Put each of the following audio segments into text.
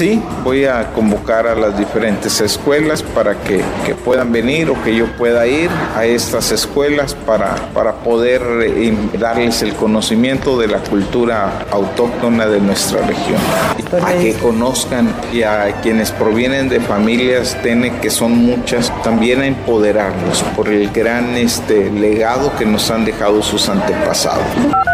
Sí, voy a convocar a las diferentes escuelas para que, que, puedan venir o que yo pueda ir a estas escuelas para, para poder eh, darles el conocimiento de la cultura autóctona de nuestra región. A que conozcan y a quienes provienen de familias TENE, que son muchas, también a empoderarlos por el gran este, legado que nos han dejado sus antepasados.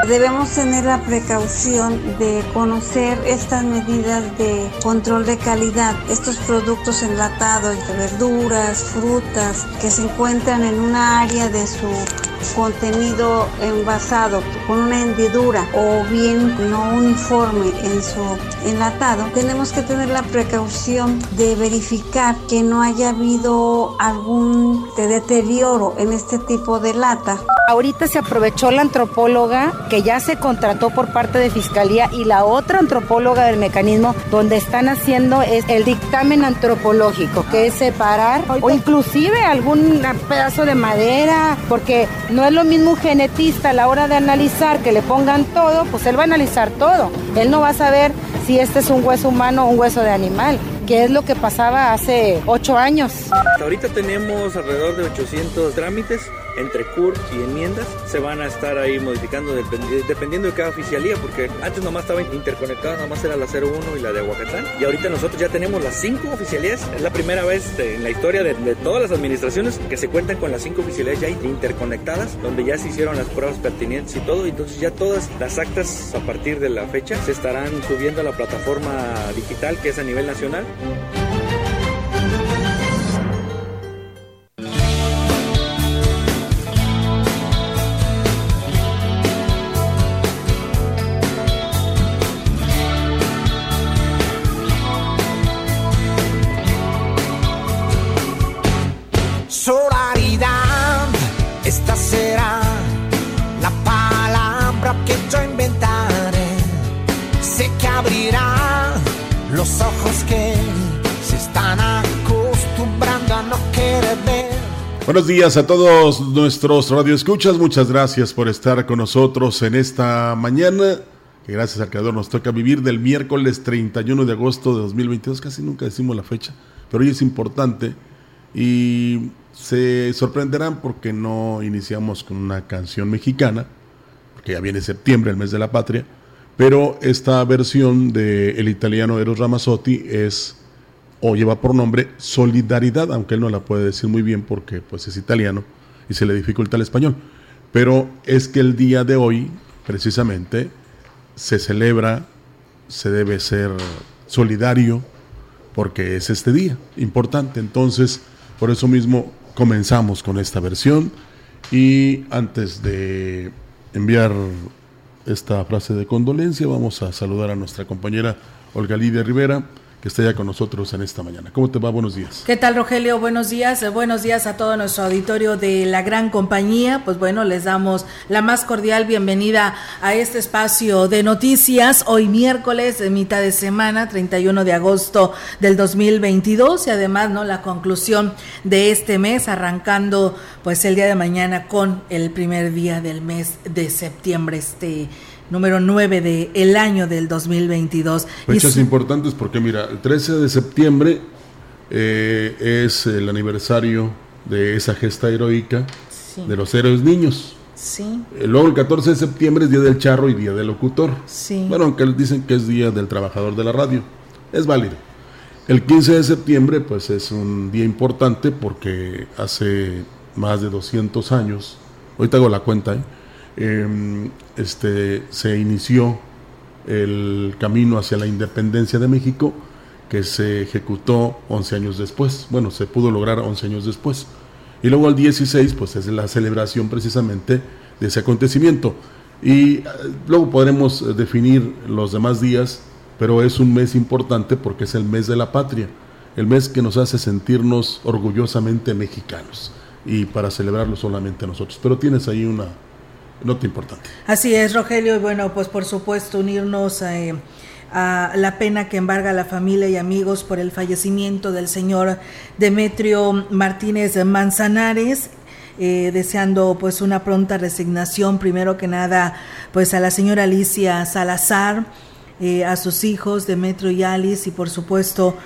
Debemos tener la precaución de conocer estas medidas de control de calidad, estos productos enlatados verduras, frutas que se encuentran en una área de su contenido envasado con una hendidura o bien no uniforme en su enlatado, tenemos que tener la precaución de verificar que no haya habido algún deterioro en este tipo de lata. Ahorita se aprovechó la antropóloga que ya se contrató por parte de Fiscalía y la otra antropóloga del mecanismo donde están haciendo es el dictamen antropológico, que es separar o inclusive algún pedazo de madera, porque no es lo mismo un genetista a la hora de analizar que le pongan todo, pues él va a analizar todo. Él no va a saber si este es un hueso humano o un hueso de animal que es lo que pasaba hace ocho años. ahorita tenemos alrededor de 800 trámites entre CUR y enmiendas. Se van a estar ahí modificando dependiendo de cada oficialía, porque antes nomás estaba interconectada, nomás era la 01 y la de Aguacatán. Y ahorita nosotros ya tenemos las cinco oficialías. Es la primera vez en la historia de, de, todas las administraciones que se cuentan con las cinco oficialías ya interconectadas, donde ya se hicieron las pruebas pertinentes y todo. Entonces ya todas las actas a partir de la fecha se estarán subiendo a la plataforma digital que es a nivel nacional. Buenos días a todos nuestros radioescuchas. Muchas gracias por estar con nosotros en esta mañana. Que gracias al Creador nos toca vivir del miércoles 31 de agosto de 2022. Casi nunca decimos la fecha, pero hoy es importante. Y se sorprenderán porque no iniciamos con una canción mexicana, porque ya viene septiembre, el mes de la patria, pero esta versión del el italiano Eros Ramazzotti es o lleva por nombre Solidaridad, aunque él no la puede decir muy bien porque pues es italiano y se le dificulta el español. Pero es que el día de hoy, precisamente, se celebra, se debe ser solidario, porque es este día importante. Entonces, por eso mismo comenzamos con esta versión y antes de enviar esta frase de condolencia vamos a saludar a nuestra compañera Olga Lidia Rivera que está ya con nosotros en esta mañana. ¿Cómo te va? Buenos días. ¿Qué tal, Rogelio? Buenos días. Eh, buenos días a todo nuestro auditorio de la gran compañía. Pues bueno, les damos la más cordial bienvenida a este espacio de noticias. Hoy miércoles, de mitad de semana, 31 de agosto del 2022 y además, ¿no? La conclusión de este mes, arrancando pues el día de mañana con el primer día del mes de septiembre, este número 9 del el año del 2022. Fechas importantes porque mira, el 13 de septiembre eh, es el aniversario de esa gesta heroica Sí. de los héroes niños. Sí, Eh, Luego el 14 de septiembre es Día del Charro y Día del Locutor. sí. Bueno, aunque dicen que es Día del Trabajador de la Radio. Es válido. El 15 de septiembre pues es un día importante porque hace más de 200 años, ahorita hago la cuenta, ¿eh? Eh, este, se inició el camino hacia la independencia de México que se ejecutó 11 años después. Bueno, se pudo lograr 11 años después. Y luego el 16, pues es la celebración precisamente de ese acontecimiento. Y eh, luego podremos definir los demás días, pero es un mes importante porque es el mes de la patria, el mes que nos hace sentirnos orgullosamente mexicanos y para celebrarlo solamente nosotros. Pero tienes ahí una nota importante. Así es, Rogelio, y bueno, pues por supuesto unirnos a... Eh, a la pena que embarga a la familia y amigos por el fallecimiento del señor Demetrio Martínez Manzanares. Eh, deseando pues una pronta resignación primero que nada pues a la señora Alicia Salazar eh, a sus hijos Demetrio y Alice y por supuesto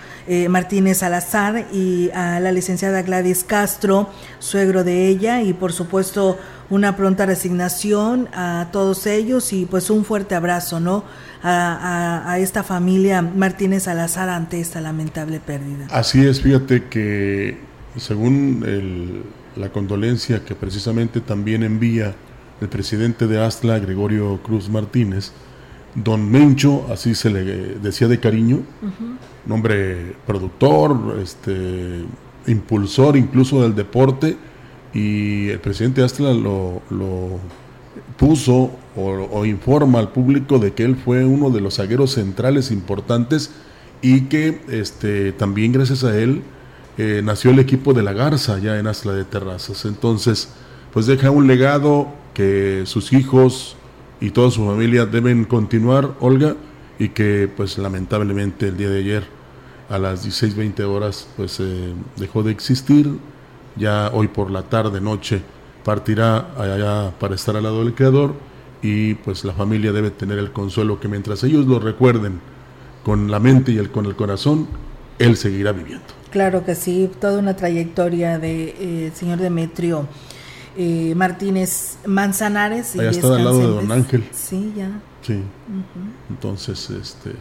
Martínez Salazar y a la licenciada Gladys Castro suegro de ella y por supuesto una pronta resignación a todos ellos y pues un fuerte abrazo no a, esta familia Martínez Salazar ante esta lamentable pérdida. Así es, fíjate que según la condolencia que precisamente también envía el presidente de Astla, Gregorio Cruz Martínez, Don Mencho, así se le decía de cariño, nombre productor, este, impulsor incluso del deporte, y el presidente Astla lo, lo puso o, informa al público de que él fue uno de los zagueros centrales importantes y que este, también gracias a él eh, nació el equipo de la Garza ya en Asla de Terrazas. Entonces, pues deja un legado que sus hijos y toda su familia deben continuar, Olga, y que pues lamentablemente el día de ayer a las 16.20 horas pues eh, dejó de existir, ya hoy por la tarde, noche, partirá allá para estar al lado del Creador y pues la familia debe tener el consuelo que mientras ellos lo recuerden con la mente y el, con el corazón, él seguirá viviendo. Claro que sí, toda una trayectoria de eh, señor Demetrio eh, Martínez Manzanares. Allá está al lado de Don Ángel. Sí, ya. Sí. Entonces, este,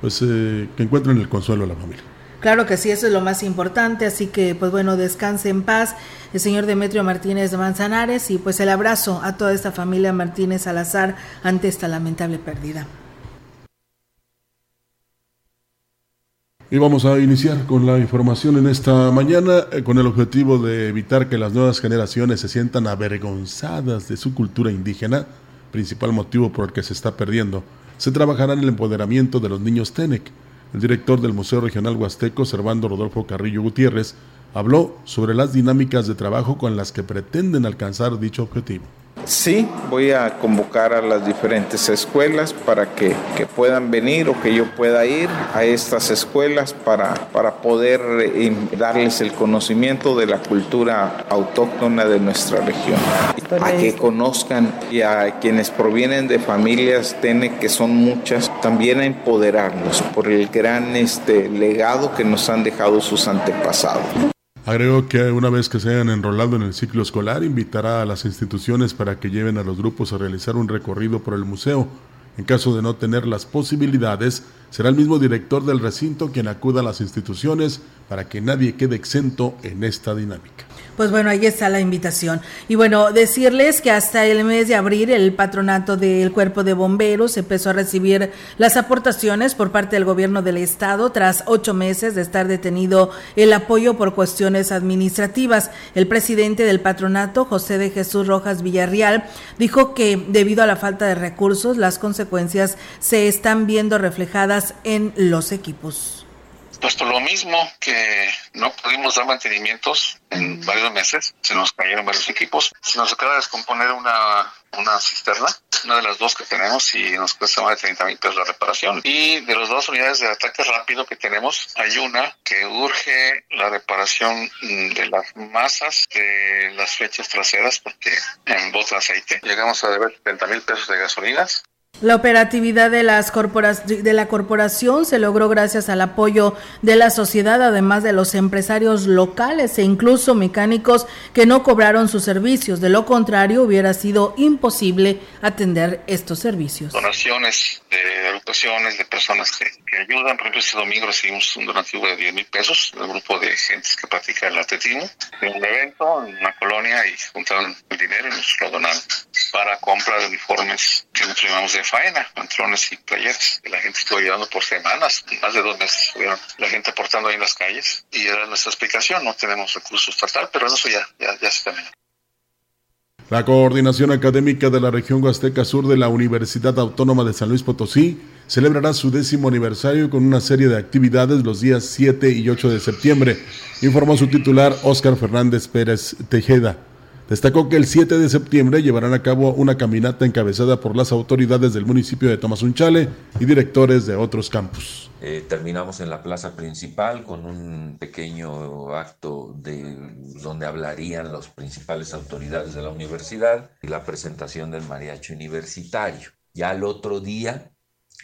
pues eh, que encuentren el consuelo a la familia. Claro que sí, eso es lo más importante, así que pues bueno, descanse en paz el señor Demetrio Martínez de Manzanares y pues el abrazo a toda esta familia Martínez Salazar ante esta lamentable pérdida. Y vamos a iniciar con la información en esta mañana eh, con el objetivo de evitar que las nuevas generaciones se sientan avergonzadas de su cultura indígena, principal motivo por el que se está perdiendo. Se trabajará en el empoderamiento de los niños TENEC el director del Museo Regional Huasteco, Servando Rodolfo Carrillo Gutiérrez, habló sobre las dinámicas de trabajo con las que pretenden alcanzar dicho objetivo. Sí, voy a convocar a las diferentes escuelas para que, puedan venir o que yo pueda ir a estas escuelas para, para poder eh, darles el conocimiento de la cultura autóctona de nuestra región. A que conozcan y a quienes provienen de familias TENE, que son muchas, también a empoderarlos por el gran este, legado que nos han dejado sus antepasados. Agregó que una vez que se hayan enrolado en el ciclo escolar, invitará a las instituciones para que lleven a los grupos a realizar un recorrido por el museo. En caso de no tener las posibilidades, será el mismo director del recinto quien acuda a las instituciones para que nadie quede exento en esta dinámica. Pues bueno, ahí está la invitación. Y bueno, decirles que hasta el mes de abril el patronato del cuerpo de bomberos empezó a recibir las aportaciones por parte del gobierno del estado tras ocho meses de estar detenido el apoyo por cuestiones administrativas. El presidente del patronato, José de Jesús Rojas Villarreal, dijo que debido a la falta de recursos, las consecuencias se están viendo reflejadas en los equipos. Pues por lo mismo que no pudimos dar mantenimientos en varios meses, se nos cayeron varios equipos, se nos acaba de descomponer una, una cisterna, una de las dos que tenemos y nos cuesta más de 30 mil pesos la reparación. Y de las dos unidades de ataque rápido que tenemos, hay una que urge la reparación de las masas de las flechas traseras porque en bota aceite llegamos a deber 70 mil pesos de gasolinas la operatividad de, las de la corporación se logró gracias al apoyo de la sociedad, además de los empresarios locales e incluso mecánicos que no cobraron sus servicios. De lo contrario, hubiera sido imposible atender estos servicios. Donaciones de agrupaciones, de personas que, ayudan. Por ejemplo, este domingo recibimos un donativo de 10 mil pesos del grupo de gentes que practica el atletismo en un evento en una colonia y juntaron el dinero y nos lo donaron para compra de uniformes que nos llamamos de faena, pantalones y playeras. La gente estuvo llevando por semanas, más de dos meses estuvieron la gente portando ahí en las calles y era nuestra explicación, no tenemos recursos para tal, pero eso ya, ya, ya se terminó. La coordinación académica de la región Huasteca Sur de la Universidad Autónoma de San Luis Potosí celebrará su décimo aniversario con una serie de actividades los días 7 y 8 de septiembre, informó su titular Óscar Fernández Pérez Tejeda. Destacó que el 7 de septiembre llevarán a cabo una caminata encabezada por las autoridades del municipio de Tomazunchale y directores de otros campus. Eh, terminamos en la plaza principal con un pequeño acto de donde hablarían las principales autoridades de la universidad y la presentación del mariachi universitario. Ya al otro día,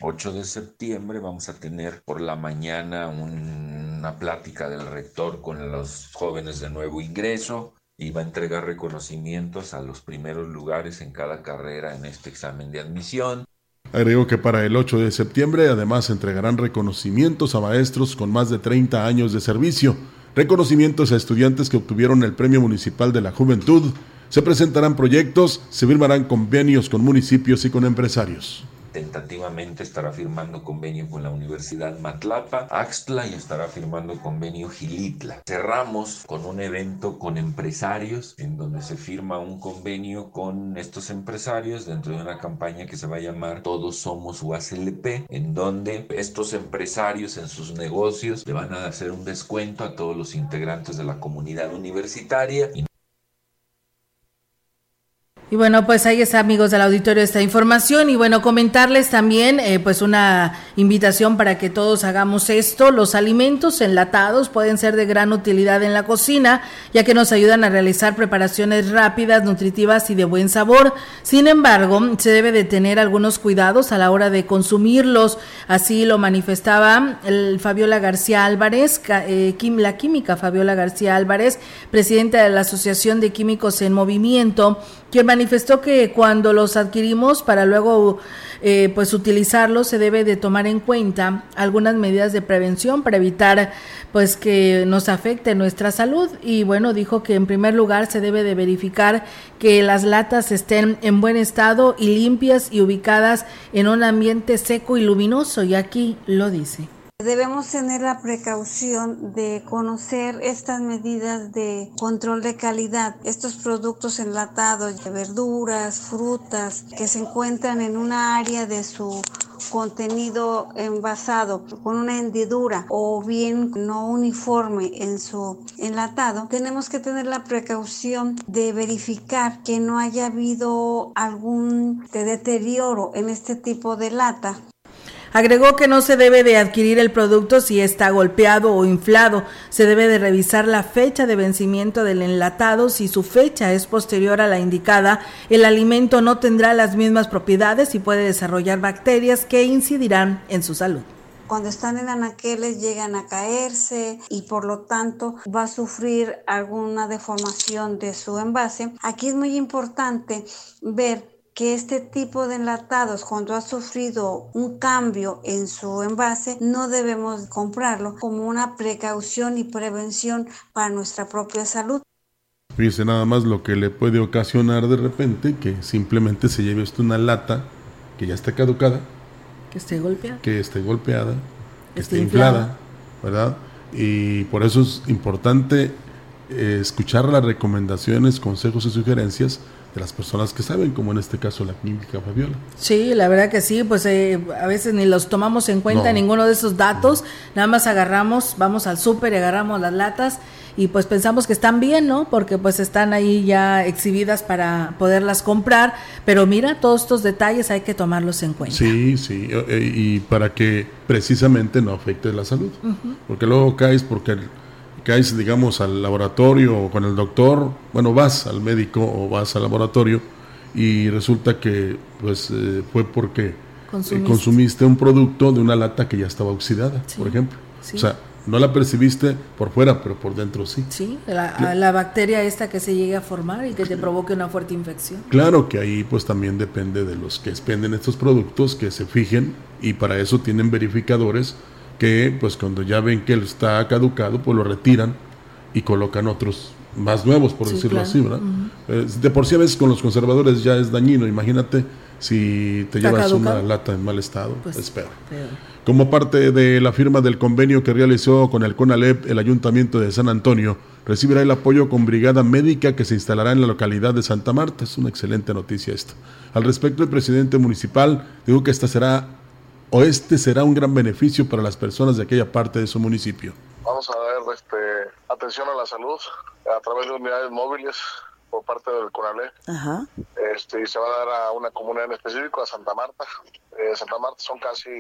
8 de septiembre, vamos a tener por la mañana una plática del rector con los jóvenes de nuevo ingreso y a entregar reconocimientos a los primeros lugares en cada carrera en este examen de admisión. Agregó que para el 8 de septiembre además entregarán reconocimientos a maestros con más de 30 años de servicio, reconocimientos a estudiantes que obtuvieron el Premio Municipal de la Juventud, se presentarán proyectos, se firmarán convenios con municipios y con empresarios tentativamente estará firmando convenio con la Universidad Matlapa, Axtla y estará firmando convenio Gilitla. Cerramos con un evento con empresarios en donde se firma un convenio con estos empresarios dentro de una campaña que se va a llamar Todos Somos UASLP, en donde estos empresarios en sus negocios le van a hacer un descuento a todos los integrantes de la comunidad universitaria. Y bueno, pues ahí está, amigos del auditorio, esta información. Y bueno, comentarles también, eh, pues una invitación para que todos hagamos esto. Los alimentos enlatados pueden ser de gran utilidad en la cocina, ya que nos ayudan a realizar preparaciones rápidas, nutritivas y de buen sabor. Sin embargo, se debe de tener algunos cuidados a la hora de consumirlos. Así lo manifestaba el Fabiola García Álvarez, eh, la química Fabiola García Álvarez, presidenta de la Asociación de Químicos en Movimiento quien manifestó que cuando los adquirimos para luego eh, pues utilizarlos se debe de tomar en cuenta algunas medidas de prevención para evitar pues que nos afecte nuestra salud y bueno dijo que en primer lugar se debe de verificar que las latas estén en buen estado y limpias y ubicadas en un ambiente seco y luminoso y aquí lo dice. Debemos tener la precaución de conocer estas medidas de control de calidad, estos productos enlatados verduras, frutas que se encuentran en una área de su contenido envasado con una hendidura o bien no uniforme en su enlatado, tenemos que tener la precaución de verificar que no haya habido algún deterioro en este tipo de lata Agregó que no se debe de adquirir el producto si está golpeado o inflado. Se debe de revisar la fecha de vencimiento del enlatado. Si su fecha es posterior a la indicada, el alimento no tendrá las mismas propiedades y puede desarrollar bacterias que incidirán en su salud cuando están en anaqueles llegan a caerse y por lo tanto va a sufrir alguna deformación de su envase. Aquí es muy importante ver que este tipo de enlatados cuando ha sufrido un cambio en su envase no debemos comprarlo como una precaución y prevención para nuestra propia salud. Fíjese nada más lo que le puede ocasionar de repente que simplemente se lleve usted una lata que ya está caducada, que esté golpeada, que esté golpeada, que esté, inflada, ¿verdad? Y por eso es importante eh, escuchar las recomendaciones, consejos y sugerencias de las personas que saben, como en este caso la clínica Fabiola. Sí, la verdad que sí, pues eh, a veces ni los tomamos en cuenta ninguno de esos datos, nada más agarramos, vamos al súper y agarramos las latas y pues pensamos que están bien, ¿no? Porque pues están ahí ya exhibidas para poderlas comprar, pero mira, todos estos detalles hay que tomarlos en cuenta. Sí, sí, eh, y para que precisamente no afecte la salud, porque luego caes porque caes, digamos, al laboratorio o con el doctor, bueno, vas al médico o vas al laboratorio y resulta que pues eh, fue porque eh, consumiste. un producto de una lata que ya estaba oxidada, por ejemplo. O sea, no la percibiste por fuera, pero por dentro sí. Sí, la, la, bacteria esta que se llegue a formar y que te provoque una fuerte infección. Claro que ahí pues también depende de los que expenden estos productos, que se fijen y para eso tienen verificadores que pues cuando ya ven que él está caducado, pues lo retiran y colocan otros más nuevos, por decirlo así, ¿verdad? de por sí a veces con los conservadores ya es dañino, imagínate si te llevas una lata en mal estado, pues, espero. Como parte de la firma del convenio que realizó con el CONALEP, el Ayuntamiento de San Antonio recibirá el apoyo con brigada médica que se instalará en la localidad de Santa Marta. Es una excelente noticia esto. Al respecto, el presidente municipal dijo que esta será o este será un gran beneficio para las personas de aquella parte de su municipio. Vamos a dar este, atención a la salud a través de unidades móviles por parte del CONALE. Este, y se va a dar a una comunidad en específico, a Santa Marta. Eh, Santa Marta son casi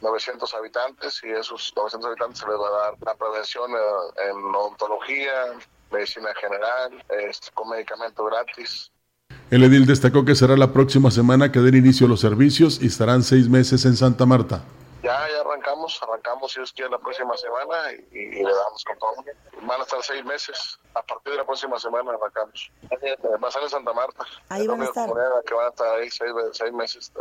900 habitantes y esos 900 habitantes se les va a dar la prevención eh, en odontología, medicina general, este, con medicamento gratis. El edil destacó que será la próxima semana que den inicio a los servicios y estarán seis meses en Santa Marta. Ya, ya arrancamos, arrancamos si Dios quiere la próxima semana y, le damos con todo. Van a estar seis meses. A partir de la próxima semana arrancamos. Va a estar en Santa Marta. Ahí van a estar. Que van a estar ahí seis, seis meses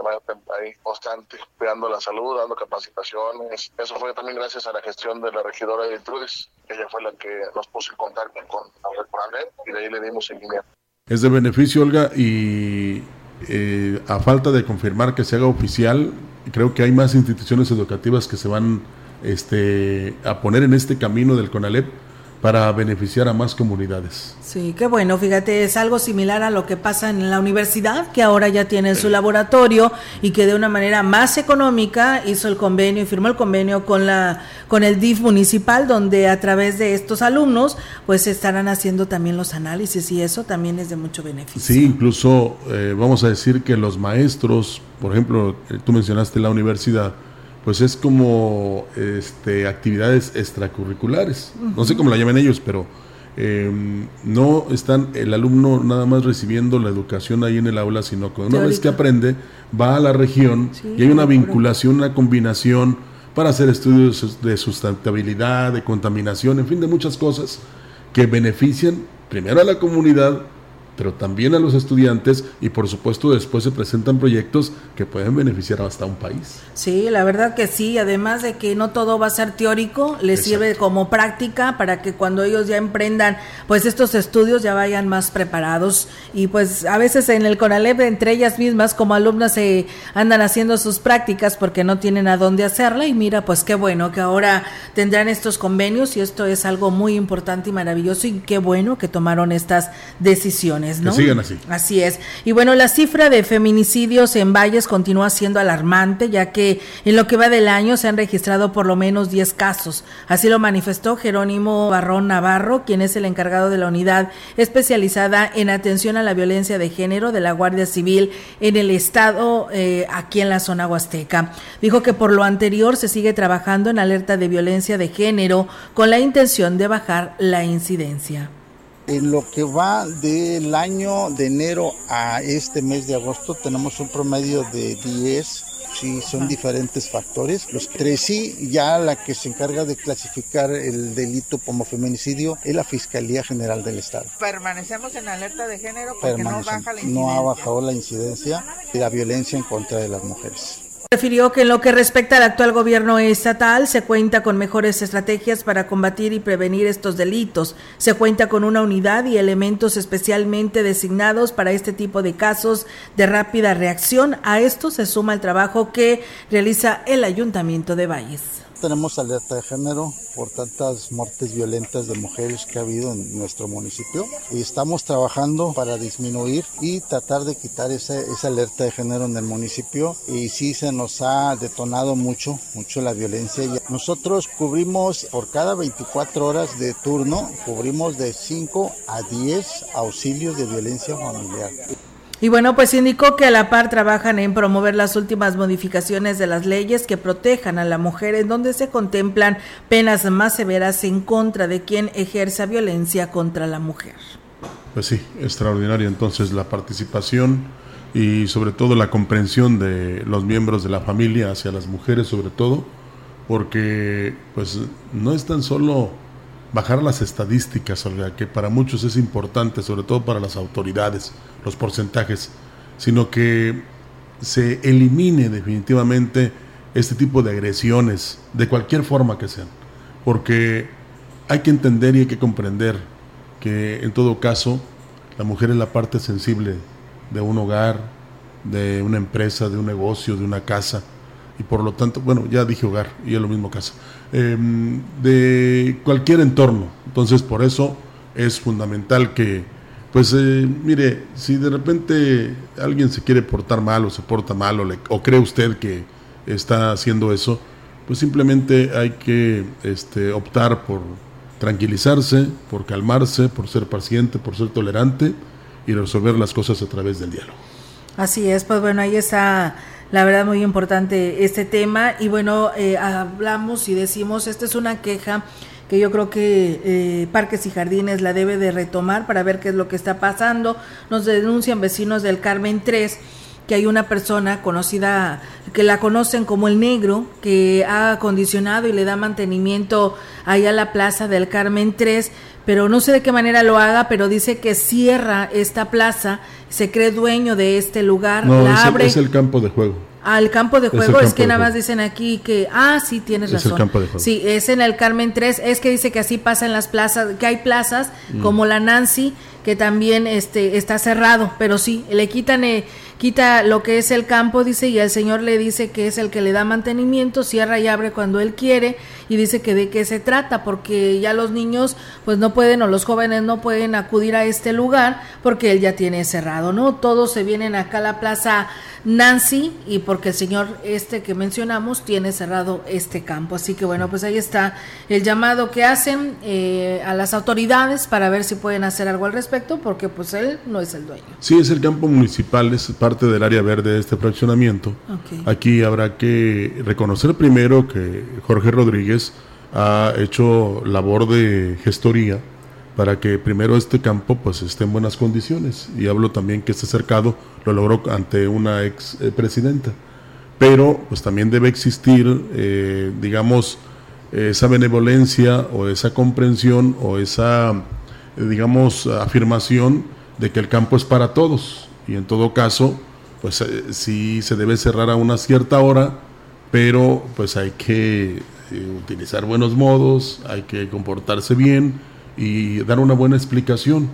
ahí constante, cuidando la salud, dando capacitaciones. Eso fue también gracias a la gestión de la regidora de Trudis. Ella fue la que nos puso en contacto con el y de ahí le dimos seguimiento. Es de beneficio, Olga, y eh, a falta de confirmar que se haga oficial, creo que hay más instituciones educativas que se van este, a poner en este camino del CONALEP para beneficiar a más comunidades. Sí, qué bueno, fíjate, es algo similar a lo que pasa en la universidad, que ahora ya tiene su laboratorio y que de una manera más económica hizo el convenio y firmó el convenio con la con el DIF municipal donde a través de estos alumnos pues estarán haciendo también los análisis y eso también es de mucho beneficio. Sí, incluso eh, vamos a decir que los maestros, por ejemplo, eh, tú mencionaste la universidad, pues es como este, actividades extracurriculares. No sé cómo la llaman ellos, pero em, no están el alumno nada más recibiendo la educación ahí en el aula, sino que una vez que aprende, va a la región y hay una vinculación, una combinación para hacer estudios de sustentabilidad, de contaminación, en fin, de muchas cosas que benefician primero a la comunidad, pero también a los estudiantes y por supuesto después se presentan proyectos que pueden beneficiar hasta un país. Sí, la verdad que sí, además de que no todo va a ser teórico, les sirve como práctica para que cuando ellos ya emprendan pues estos estudios ya vayan más preparados y pues a veces en el CONALEP entre ellas mismas como alumnas se andan haciendo sus prácticas porque no tienen a dónde hacerla y mira pues qué bueno que ahora tendrán estos convenios y esto es algo muy importante y maravilloso y qué bueno que tomaron estas decisiones. ¿No? sigan así. Así es. Y bueno, la cifra de feminicidios en Valles continúa siendo alarmante, ya que en lo que va del año se han registrado por lo menos 10 casos. Así lo manifestó Jerónimo Barrón Navarro, quien es el encargado de la unidad especializada en atención a la violencia de género de la Guardia Civil en el estado, eh, aquí en la zona huasteca. Dijo que por lo anterior se sigue trabajando en alerta de violencia de género con la intención de bajar la incidencia. En lo que va del año de enero a este mes de agosto tenemos un promedio de 10 sí son diferentes factores. Los tres sí, ya la que se encarga de clasificar el delito como feminicidio es la Fiscalía General del Estado. Permanecemos en alerta de género porque no baja la incidencia. No ha bajado la incidencia de la violencia en contra de las mujeres. Refirió que en lo que respecta al actual gobierno estatal se cuenta con mejores estrategias para combatir y prevenir estos delitos. Se cuenta con una unidad y elementos especialmente designados para este tipo de casos de rápida reacción. A esto se suma el trabajo que realiza el Ayuntamiento de Valles tenemos alerta de género por tantas muertes violentas de mujeres que ha habido en nuestro municipio y estamos trabajando para disminuir y tratar de quitar esa, esa alerta de género en el municipio y sí se nos ha detonado mucho, mucho la violencia. Nosotros cubrimos por cada 24 horas de turno, cubrimos de 5 a 10 auxilios de violencia familiar. Y bueno, pues indicó que a la par trabajan en promover las últimas modificaciones de las leyes que protejan a la mujer, en donde se contemplan penas más severas en contra de quien ejerza violencia contra la mujer. Pues sí, extraordinaria entonces la participación y sobre todo la comprensión de los miembros de la familia hacia las mujeres sobre todo, porque pues no es tan solo bajar las estadísticas, que para muchos es importante, sobre todo para las autoridades, los porcentajes, sino que se elimine definitivamente este tipo de agresiones, de cualquier forma que sean, porque hay que entender y hay que comprender que en todo caso la mujer es la parte sensible de un hogar, de una empresa, de un negocio, de una casa, y por lo tanto, bueno, ya dije hogar, y es lo mismo casa, em, de cualquier entorno. Entonces, por eso es fundamental que, pues, eh, mire, si de repente alguien se quiere portar mal o se porta mal o, o cree usted que está haciendo eso, pues simplemente hay que este, optar por tranquilizarse, por calmarse, por ser paciente, por ser tolerante y resolver las cosas a través del diálogo. Así es, pues bueno, ahí está la verdad muy importante este tema y bueno, eh, hablamos y decimos, esta es una queja que yo creo que eh, Parques y Jardines la debe de retomar para ver qué es lo que está pasando. Nos denuncian vecinos del Carmen 3 que hay una persona conocida, que la conocen como el negro, que ha acondicionado y le da mantenimiento ahí a la plaza del Carmen 3, pero no sé de qué manera lo haga, pero dice que cierra esta plaza, se cree dueño de este lugar, no, la es abre. es el campo de juego. Al campo de juego, es, que nada más dicen aquí que, ah, sí, tienes razón. Es el campo de juego. Sí, es en el Carmen 3, es que dice que así pasa en las plazas, que hay plazas mm. como la Nancy, que también este, está cerrado, pero sí, le quitan... Eh, quita lo que es el campo, dice, y el Señor le dice que es el que le da mantenimiento, cierra y abre cuando Él quiere, y dice que de qué se trata, porque ya los niños pues no pueden o los jóvenes no pueden acudir a este lugar porque Él ya tiene cerrado, ¿no? Todos se vienen acá a la plaza Nancy y porque el señor este que mencionamos tiene cerrado este campo. Así que bueno, pues ahí está el llamado que hacen eh, a las autoridades para ver si pueden hacer algo al respecto porque pues él no es el dueño. Sí, es el campo municipal, es parte del área verde de este fraccionamiento. Aquí habrá que reconocer primero que Jorge Rodríguez ha hecho labor de gestoría para que primero este campo pues esté en buenas condiciones. Y hablo también que este cercado lo logró ante una ex eh, presidenta. Pero pues también debe existir eh, digamos esa benevolencia o esa comprensión o esa eh, digamos afirmación de que el campo es para todos. Y en todo caso pues sí se debe cerrar a una cierta hora pero pues hay que utilizar buenos modos hay que comportarse bien y dar una buena explicación,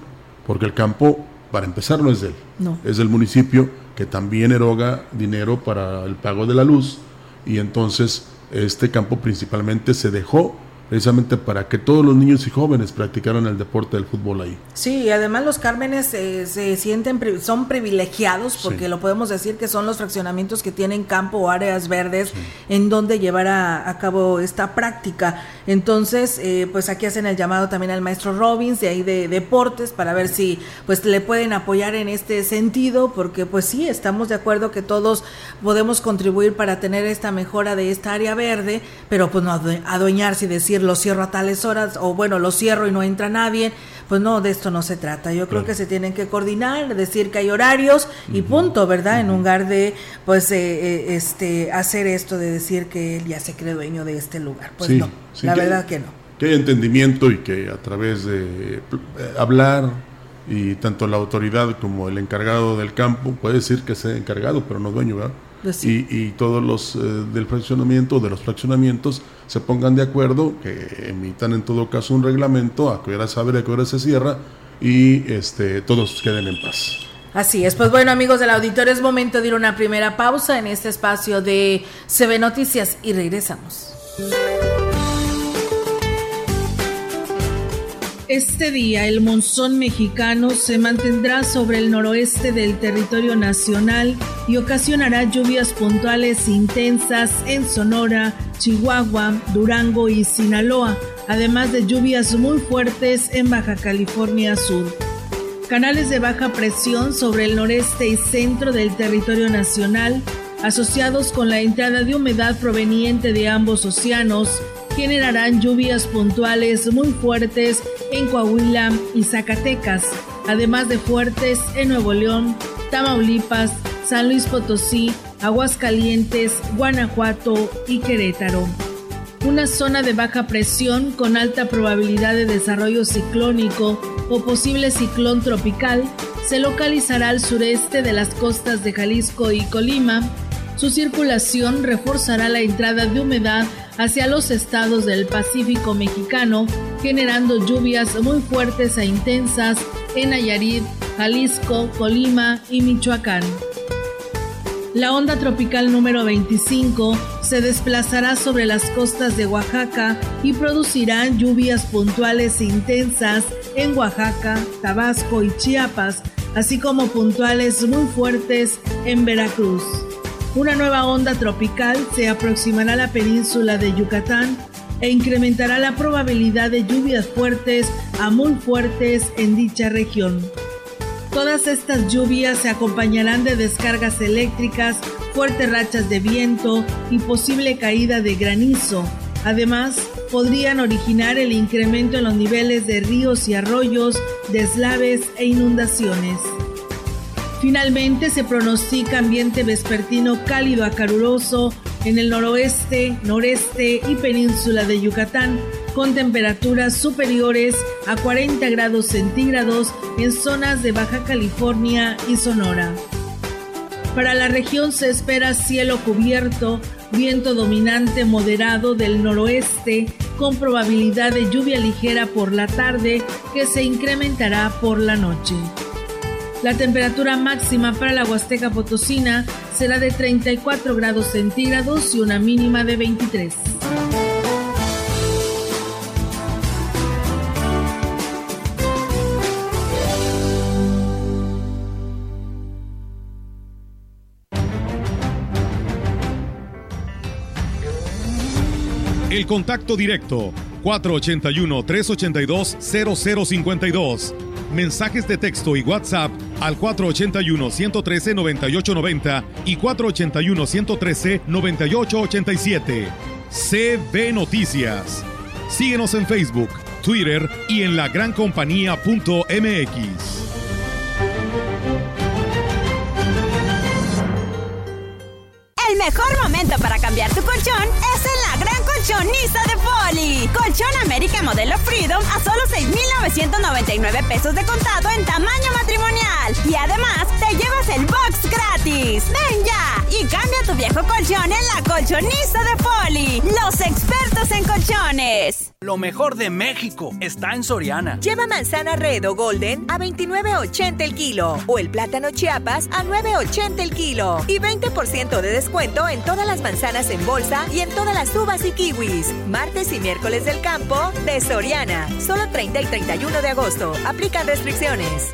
porque el campo, para empezar, no es de él, es del municipio que también eroga dinero para el pago de la luz y entonces este campo principalmente se dejó precisamente para que todos los niños y jóvenes practicaran el deporte del fútbol ahí. Sí, y además los Cármenes eh, se sienten, son privilegiados porque lo podemos decir que son los fraccionamientos que tienen campo o áreas verdes en donde llevar a, cabo esta práctica. Entonces, eh, pues aquí hacen el llamado también al maestro Robbins de ahí de deportes para ver si pues le pueden apoyar en este sentido porque pues sí, estamos de acuerdo que todos podemos contribuir para tener esta mejora de esta área verde, pero pues no adueñarse y decir lo cierro a tales horas o bueno, lo cierro y no entra nadie, pues no, de esto no se trata. Yo creo que se tienen que coordinar, decir que hay horarios y punto, ¿verdad? En lugar de pues eh, este hacer esto de decir que él ya se cree dueño de este lugar. Pues no, la verdad que no. Que hay entendimiento y que a través de eh, hablar y tanto la autoridad como el encargado del campo puede decir que sea encargado, pero no dueño, ¿verdad? Pues y, todos los eh, del fraccionamiento, de los fraccionamientos, se pongan de acuerdo, que emitan en todo caso un reglamento, a qué hora se abre, a qué hora se cierra, y este, todos queden en paz. Así es, pues bueno amigos del auditorio, es momento de ir a una primera pausa en este espacio de CB Noticias y regresamos. Este día el monzón mexicano se mantendrá sobre el noroeste del territorio nacional y ocasionará lluvias puntuales intensas en Sonora, Chihuahua, Durango y Sinaloa, además de lluvias muy fuertes en Baja California Sur. Canales de baja presión sobre el noreste y centro del territorio nacional, asociados con la entrada de humedad proveniente de ambos océanos, generarán lluvias puntuales muy fuertes en Coahuila y Zacatecas, además de fuertes en Nuevo León, Tamaulipas, San Luis Potosí, Aguascalientes, Guanajuato y Querétaro. Una zona de baja presión con alta probabilidad de desarrollo ciclónico o posible ciclón tropical se localizará al sureste de las costas de Jalisco y Colima. Su circulación reforzará la entrada de humedad hacia los estados del Pacífico mexicano, generando lluvias muy fuertes e intensas en Nayarit, Jalisco, Colima y Michoacán. La onda tropical número 25 se desplazará sobre las costas de Oaxaca y producirá lluvias puntuales e intensas en Oaxaca, Tabasco y Chiapas, así como puntuales muy fuertes en Veracruz. Una nueva onda tropical se aproximará a la península de Yucatán e incrementará la probabilidad de lluvias fuertes a muy fuertes en dicha región. Todas estas lluvias se acompañarán de descargas eléctricas, fuertes rachas de viento y posible caída de granizo. Además, podrían originar el incremento en los niveles de ríos y arroyos, deslaves e inundaciones. Finalmente se pronostica ambiente vespertino cálido a caluroso en el noroeste, noreste y península de Yucatán, con temperaturas superiores a 40 grados centígrados en zonas de Baja California y Sonora. Para la región se espera cielo cubierto, viento dominante moderado del noroeste, con probabilidad de lluvia ligera por la tarde que se incrementará por la noche. La temperatura máxima para la Huasteca Potosina será de 34 grados centígrados y una mínima de 23. El contacto directo 481-382-0052. Mensajes de texto y WhatsApp al 481-113-9890 y 481-113-9887. CB Noticias. Síguenos en Facebook, Twitter y en lagrancompañía.mx. El mejor momento para cambiar tu colchón es en la gran colchoniza de Poli. Colchón América modelo Freedom a solo 6,999 pesos de contado en tamaño matrimonial. Y además te llevas el box gratis. Ven ya y cambia tu viejo colchón en la colchoniza de Poli. Los expertos en colchones. Lo mejor de México está en Soriana. Lleva manzana red o golden a 29.80 el kilo o el plátano chiapas a 9.80 el kilo y 20% de descuento en todas las manzanas en bolsa y en todas las uvas y kiwis. Martes y miércoles del campo de Soriana. Solo 30 y 31 de agosto. Aplican restricciones.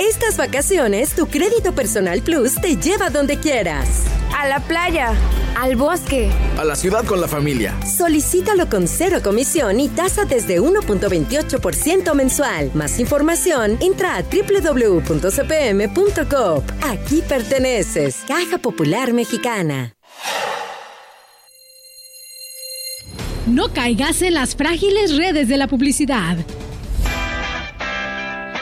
Estas vacaciones, tu crédito personal Plus te lleva donde quieras. A la playa, al bosque, a la ciudad con la familia. Solicítalo con cero comisión y tasa desde 1.28% mensual. Más información, entra a www.cpm.coop. Aquí perteneces. Caja Popular Mexicana. No caigas en las frágiles redes de la publicidad.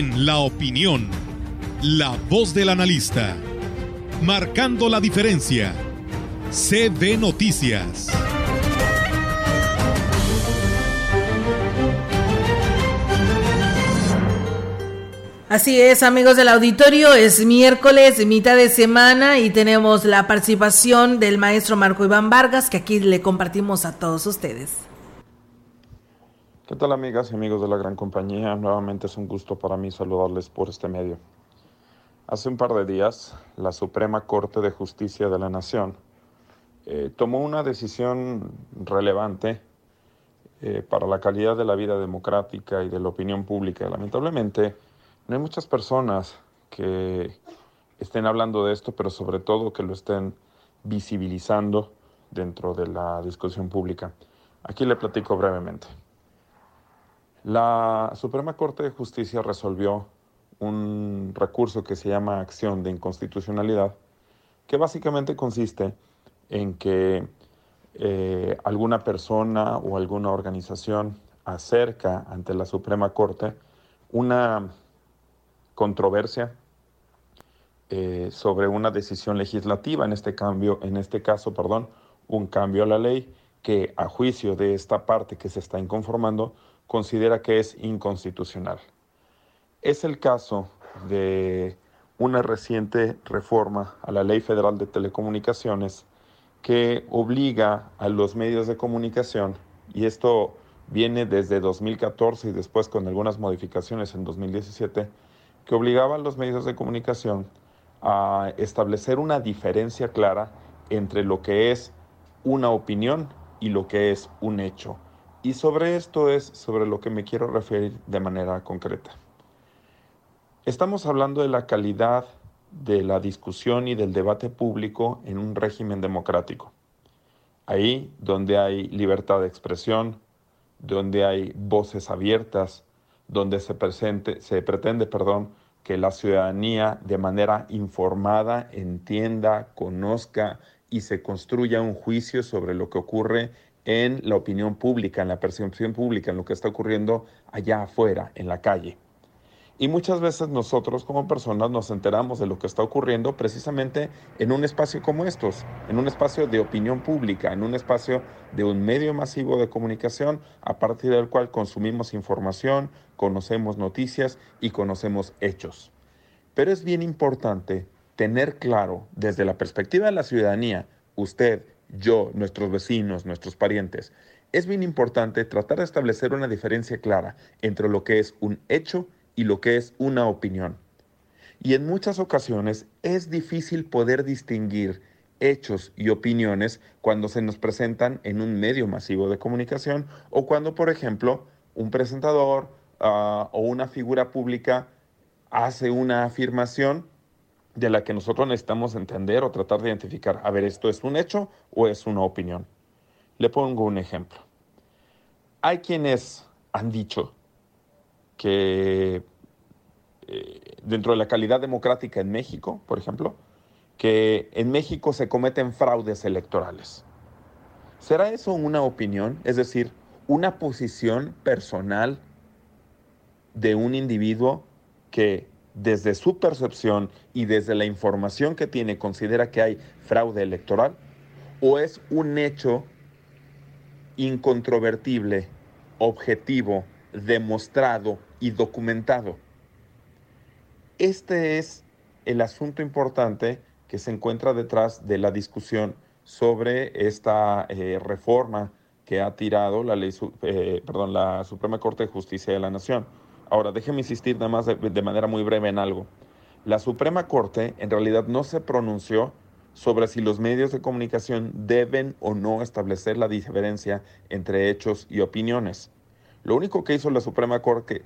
La opinión, la voz del analista, marcando la diferencia. CB Noticias. Así es, amigos del auditorio, es miércoles, mitad de semana y tenemos la participación del maestro Marco Iván Vargas que aquí le compartimos a todos ustedes. ¿Qué tal amigas y amigos de la gran compañía? Nuevamente es un gusto para mí saludarles por este medio. Hace un par de días, la Suprema Corte de Justicia de la Nación eh, tomó una decisión relevante eh, para la calidad de la vida democrática y de la opinión pública. Lamentablemente, no hay muchas personas que estén hablando de esto, pero sobre todo que lo estén visibilizando dentro de la discusión pública. Aquí le platico brevemente. La Suprema Corte de Justicia resolvió un recurso que se llama acción de inconstitucionalidad, que básicamente consiste en que eh, alguna persona o alguna organización acerca ante la Suprema Corte una controversia eh, sobre una decisión legislativa, en este cambio, en este caso, perdón, un cambio a la ley que a juicio de esta parte que se está inconformando considera que es inconstitucional. Es el caso de una reciente reforma a la Ley Federal de Telecomunicaciones que obliga a los medios de comunicación, y esto viene desde 2014 y después con algunas modificaciones en 2017, que obligaba a los medios de comunicación a establecer una diferencia clara entre lo que es una opinión y lo que es un hecho. Y sobre esto es sobre lo que me quiero referir de manera concreta. Estamos hablando de la calidad de la discusión y del debate público en un régimen democrático. Ahí donde hay libertad de expresión, donde hay voces abiertas, donde se, presente, se pretende perdón, que la ciudadanía de manera informada entienda, conozca y se construya un juicio sobre lo que ocurre en la opinión pública, en la percepción pública, en lo que está ocurriendo allá afuera, en la calle. Y muchas veces nosotros como personas nos enteramos de lo que está ocurriendo precisamente en un espacio como estos, en un espacio de opinión pública, en un espacio de un medio masivo de comunicación a partir del cual consumimos información, conocemos noticias y conocemos hechos. Pero es bien importante tener claro desde la perspectiva de la ciudadanía, usted, yo, nuestros vecinos, nuestros parientes, es bien importante tratar de establecer una diferencia clara entre lo que es un hecho y lo que es una opinión. Y en muchas ocasiones es difícil poder distinguir hechos y opiniones cuando se nos presentan en un medio masivo de comunicación o cuando, por ejemplo, un presentador ah, o una figura pública hace una afirmación de la que nosotros necesitamos entender o tratar de identificar, a ver, ¿esto es un hecho o es una opinión? Le pongo un ejemplo. Hay quienes han dicho que eh, dentro de la calidad democrática en México, por ejemplo, que en México se cometen fraudes electorales. ¿Será eso una opinión? Es decir, una posición personal de un individuo que desde su percepción y desde la información que tiene considera que hay fraude electoral? ¿O es un hecho incontrovertible, objetivo, demostrado y documentado. Este es el asunto importante que se encuentra detrás de la discusión sobre esta eh, reforma que ha tirado la, ley, eh, perdón, la Suprema Corte de Justicia de la Nación. Ahora, déjeme insistir nada más de, manera muy breve en algo. La Suprema Corte en realidad no se pronunció sobre si los medios de comunicación deben o no establecer la diferencia entre hechos y opiniones. Lo único que hizo la Suprema Corte,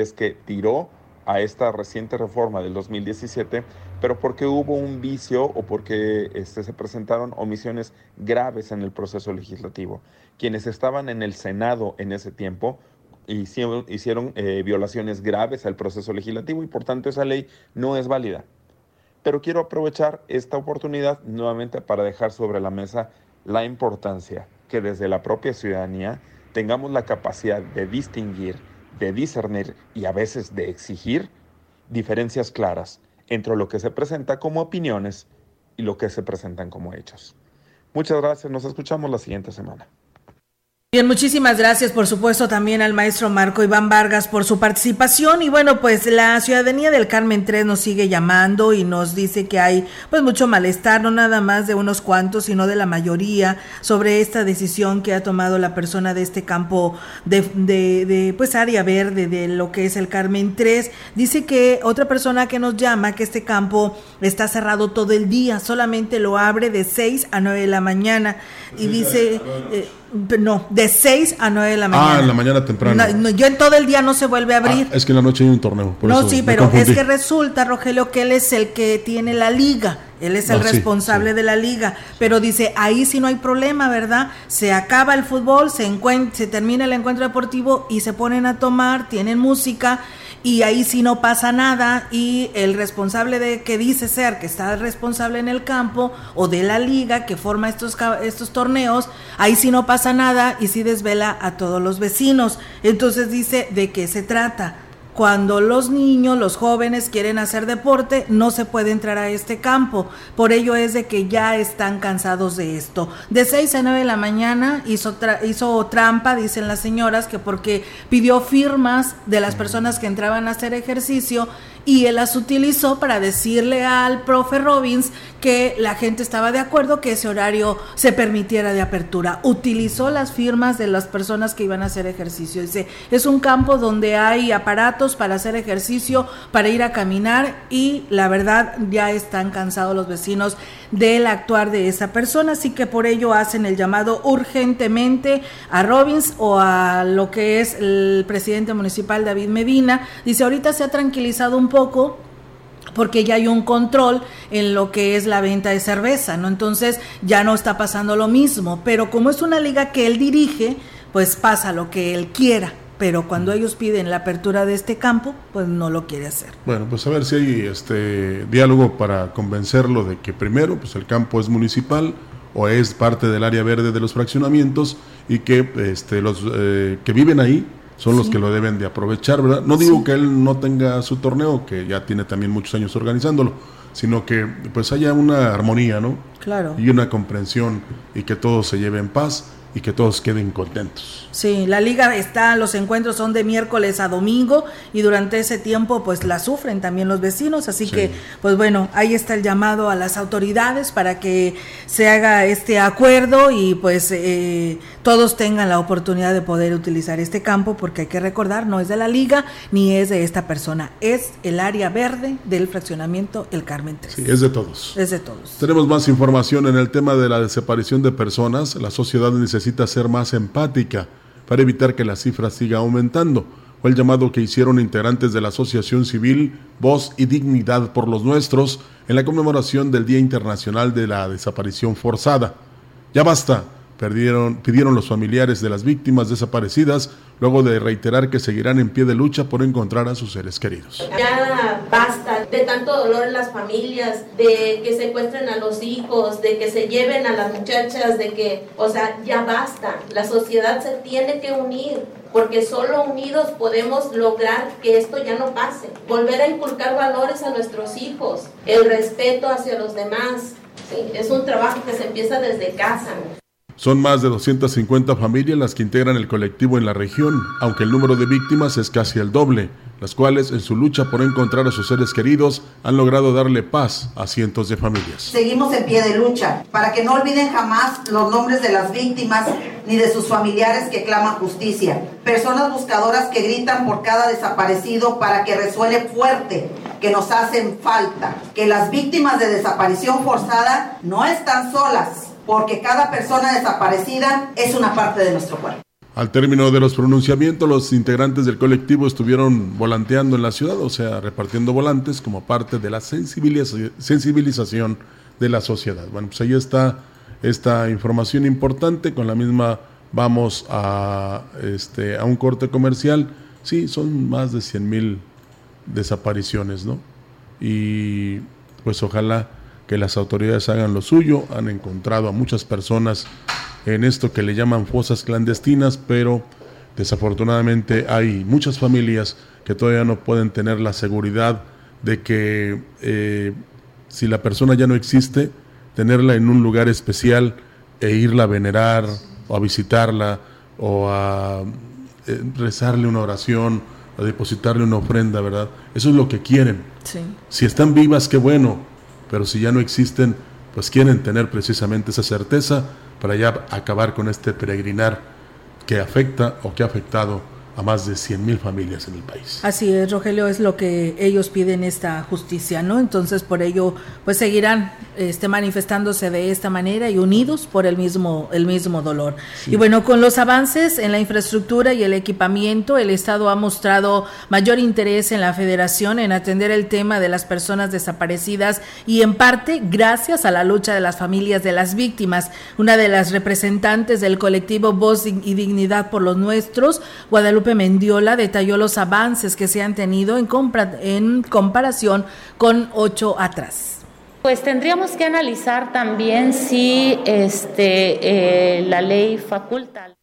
es que tiró a esta reciente reforma del 2017, pero porque hubo un vicio o porque este, se presentaron omisiones graves en el proceso legislativo. Quienes estaban en el Senado en ese tiempo hicieron, hicieron eh, violaciones graves al proceso legislativo y por tanto esa ley no es válida. Pero quiero aprovechar esta oportunidad nuevamente para dejar sobre la mesa la importancia que desde la propia ciudadanía tengamos la capacidad de distinguir, de discernir y a veces de exigir diferencias claras entre lo que se presenta como opiniones y lo que se presentan como hechos. Muchas gracias, nos escuchamos la siguiente semana. Bien, muchísimas gracias, por supuesto, también al maestro Marco Iván Vargas por su participación. Y bueno, pues la ciudadanía del Carmen 3 nos sigue llamando y nos dice que hay pues mucho malestar, no nada más de unos cuantos, sino de la mayoría, sobre esta decisión que ha tomado la persona de este campo de, de, de pues área verde de lo que es el Carmen 3. Dice que otra persona que nos llama que este campo está cerrado todo el día, solamente lo abre de 6 a 9 de la mañana. Y dice... Eh, no, de 6 a 9 de la mañana. Ah, en la mañana temprano. yo en todo el día no se vuelve a abrir. Ah, es que en la noche hay un torneo. no, sí, pero es que resulta, Rogelio, que él es el que tiene la liga. Él es el ah, responsable de la liga. Pero dice, ahí sí no hay problema, ¿verdad? Se acaba el fútbol, se, se termina el encuentro deportivo y se ponen a tomar, tienen música y ahí sí no pasa nada y el responsable de que dice ser que está responsable en el campo o de la liga que forma estos estos torneos, ahí sí no pasa nada y sí desvela a todos los vecinos. Entonces dice de qué se trata cuando los niños, los jóvenes quieren hacer deporte, no se puede entrar a este campo. Por ello es de que ya están cansados de esto. De 6 a 9 de la mañana hizo, hizo trampa, dicen las señoras, que porque pidió firmas de las personas que entraban a hacer ejercicio y él las utilizó para decirle al profe Robbins que la gente estaba de acuerdo que ese horario se permitiera de apertura. Utilizó las firmas de las personas que iban a hacer ejercicio. Dice, es un campo donde hay aparatos para hacer ejercicio, para ir a caminar y la verdad ya están cansados los vecinos del actuar de esa persona, así que por ello hacen el llamado urgentemente a Robbins o a lo que es el presidente municipal David Medina. Dice, ahorita se ha tranquilizado un poco porque ya hay un control en lo que es la venta de cerveza, ¿no? Entonces ya no está pasando lo mismo, pero como es una liga que él dirige, pues pasa lo que él quiera pero cuando ellos piden la apertura de este campo, pues no lo quiere hacer. Bueno, pues a ver si hay este diálogo para convencerlo de que primero, pues el campo es municipal o es parte del área verde de los fraccionamientos y que este, los eh, que viven ahí son los que lo deben de aprovechar, ¿verdad? No digo que él no tenga su torneo, que ya tiene también muchos años organizándolo, sino que pues haya una armonía, ¿no? Claro. Y una comprensión y que todo se lleve en paz y que todos queden contentos. Sí, la liga está, los encuentros son de miércoles a domingo y durante ese tiempo pues la sufren también los vecinos, así que pues bueno, ahí está el llamado a las autoridades para que se haga este acuerdo y pues eh, todos tengan la oportunidad de poder utilizar este campo porque hay que recordar, no es de la liga ni es de esta persona, es el área verde del fraccionamiento El Carmen 3. Sí, es de todos. Es de todos. Tenemos más información en el tema de la desaparición de personas, la sociedad necesita ser más empática para evitar que la cifra siga aumentando. Fue el llamado que hicieron integrantes de la Asociación Civil Voz y Dignidad por los Nuestros en la conmemoración del Día Internacional de la Desaparición Forzada. Ya basta, perdieron, pidieron los familiares de las víctimas desaparecidas luego de reiterar que seguirán en pie de lucha por encontrar a sus seres queridos. Ya basta de tanto dolor en las familias, de que secuestren a los hijos, de que se lleven a las muchachas, de que, o sea, ya basta. La sociedad se tiene que unir porque solo unidos podemos lograr que esto ya no pase. Volver a inculcar valores a nuestros hijos, el respeto hacia los demás. es un trabajo que se empieza desde casa. Son más de 250 familias las que integran el colectivo en la región, aunque el número de víctimas es casi el doble, las cuales en su lucha por encontrar a sus seres queridos han logrado darle paz a cientos de familias. Seguimos en pie de lucha para que no olviden jamás los nombres de las víctimas ni de sus familiares que claman justicia. Personas buscadoras que gritan por cada desaparecido para que resuene fuerte que nos hacen falta, que las víctimas de desaparición forzada no están solas porque cada persona desaparecida es una parte de nuestro cuerpo. Al término de los pronunciamientos, los integrantes del colectivo estuvieron volanteando en la ciudad, o sea, repartiendo volantes como parte de la sensibilización de la sociedad. Bueno, pues ahí está esta información importante. Con la misma vamos a, este, a un corte comercial. Sí, son más de 100 mil desapariciones, ¿no? Y pues ojalá que las autoridades hagan lo suyo. Han encontrado a muchas personas en esto que le llaman fosas clandestinas, pero desafortunadamente hay muchas familias que todavía no pueden tener la seguridad de que eh, si la persona ya no existe, tenerla en un lugar especial e irla a venerar o a visitarla o a eh, rezarle una oración, a depositarle una ofrenda, ¿verdad? Eso es lo que quieren. Si están vivas, qué bueno, pero si ya no existen, pues quieren tener precisamente esa certeza para ya acabar con este peregrinar que afecta o que ha afectado a más de 100 mil familias en el país. Así es, Rogelio, es lo que ellos piden esta justicia, ¿no? Entonces, por ello, pues seguirán este, manifestándose de esta manera y unidos por el mismo, el mismo dolor. Y bueno, con los avances en la infraestructura y el equipamiento, el Estado ha mostrado mayor interés en la Federación en atender el tema de las personas desaparecidas y en parte gracias a la lucha de las familias de las víctimas. Una de las representantes del colectivo Voz y Dignidad por los Nuestros, Guadalupe Mendiola detalló los avances que se han tenido en, comparación con ocho atrás. Pues tendríamos que analizar también si este, eh, la ley faculta.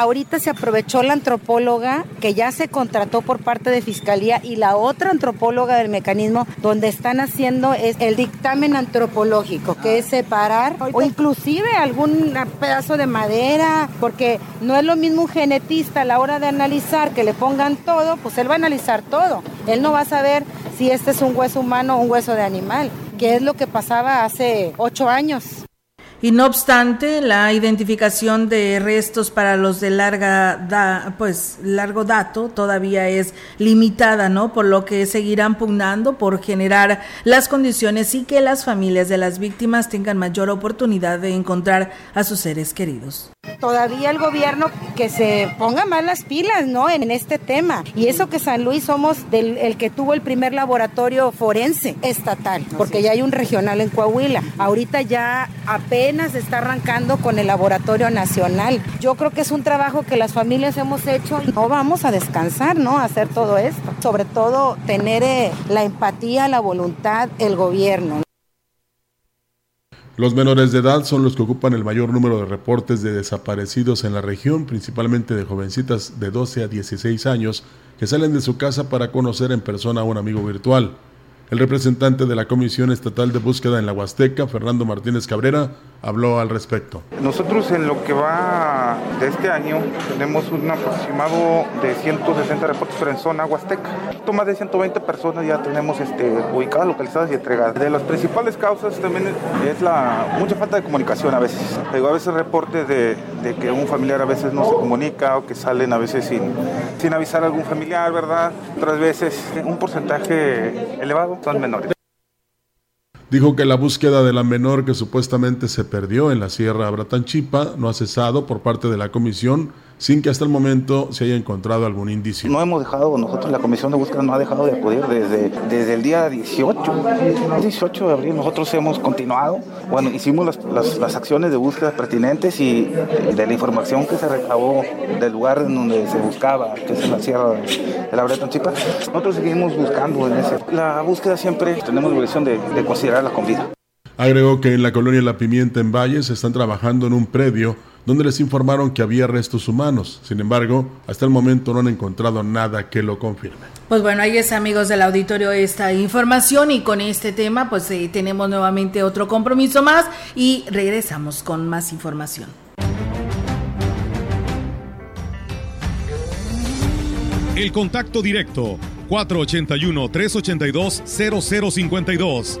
Ahorita se aprovechó la antropóloga que ya se contrató por parte de Fiscalía y la otra antropóloga del mecanismo donde están haciendo es el dictamen antropológico, que es separar o inclusive algún pedazo de madera, porque no es lo mismo un genetista a la hora de analizar que le pongan todo, pues él va a analizar todo. Él no va a saber si este es un hueso humano o un hueso de animal, que es lo que pasaba hace ocho años. Y no obstante, la identificación de restos para los de larga pues largo dato todavía es limitada, ¿no? Por lo que seguirán pugnando por generar las condiciones y que las familias de las víctimas tengan mayor oportunidad de encontrar a sus seres queridos todavía el gobierno que se ponga más las pilas, ¿no? En este tema. Y eso que San Luis somos del, el que tuvo el primer laboratorio forense estatal, porque ya hay un regional en Coahuila. Ahorita ya apenas está arrancando con el laboratorio nacional. Yo creo que es un trabajo que las familias hemos hecho y no vamos a descansar, ¿no? Hacer todo esto. Sobre todo tener eh, la empatía, la voluntad, el gobierno. Los menores de edad son los que ocupan el mayor número de reportes de desaparecidos en la región, principalmente de jovencitas de 12 a 16 años que salen de su casa para conocer en persona a un amigo virtual. El representante de la Comisión Estatal de Búsqueda en la Huasteca, Fernando Martínez Cabrera, habló al respecto. Nosotros en lo que va de este año tenemos un aproximado de 160 reportes, pero en zona Huasteca. Más de 120 personas ya tenemos este, ubicadas, localizadas y entregadas. De las principales causas también es la mucha falta de comunicación a veces. a veces reportes de, de, que un familiar a veces no se comunica o que salen a veces sin, sin avisar a algún familiar, ¿verdad? Otras veces un porcentaje elevado son menores. Dijo que la búsqueda de la menor que supuestamente se perdió en la Sierra Bratanchipa no ha cesado por parte de la comisión sin que hasta el momento se haya encontrado algún indicio. No hemos dejado, nosotros la comisión de búsqueda no ha dejado de acudir desde, desde el día 18, 18 de abril nosotros hemos continuado, bueno, hicimos las, las, acciones de búsqueda pertinentes y de la información que se recabó del lugar en donde se buscaba, que es en la sierra de la Breta Chipa, nosotros seguimos buscando en ese. La búsqueda siempre tenemos la obligación de, de considerarla con vida. Agregó que en la colonia La Pimienta en Valles están trabajando en un predio donde les informaron que había restos humanos. Sin embargo, hasta el momento no han encontrado nada que lo confirme. Pues bueno, ahí es amigos del auditorio esta información y con este tema pues eh, tenemos nuevamente otro compromiso más y regresamos con más información. El contacto directo 481 382 0052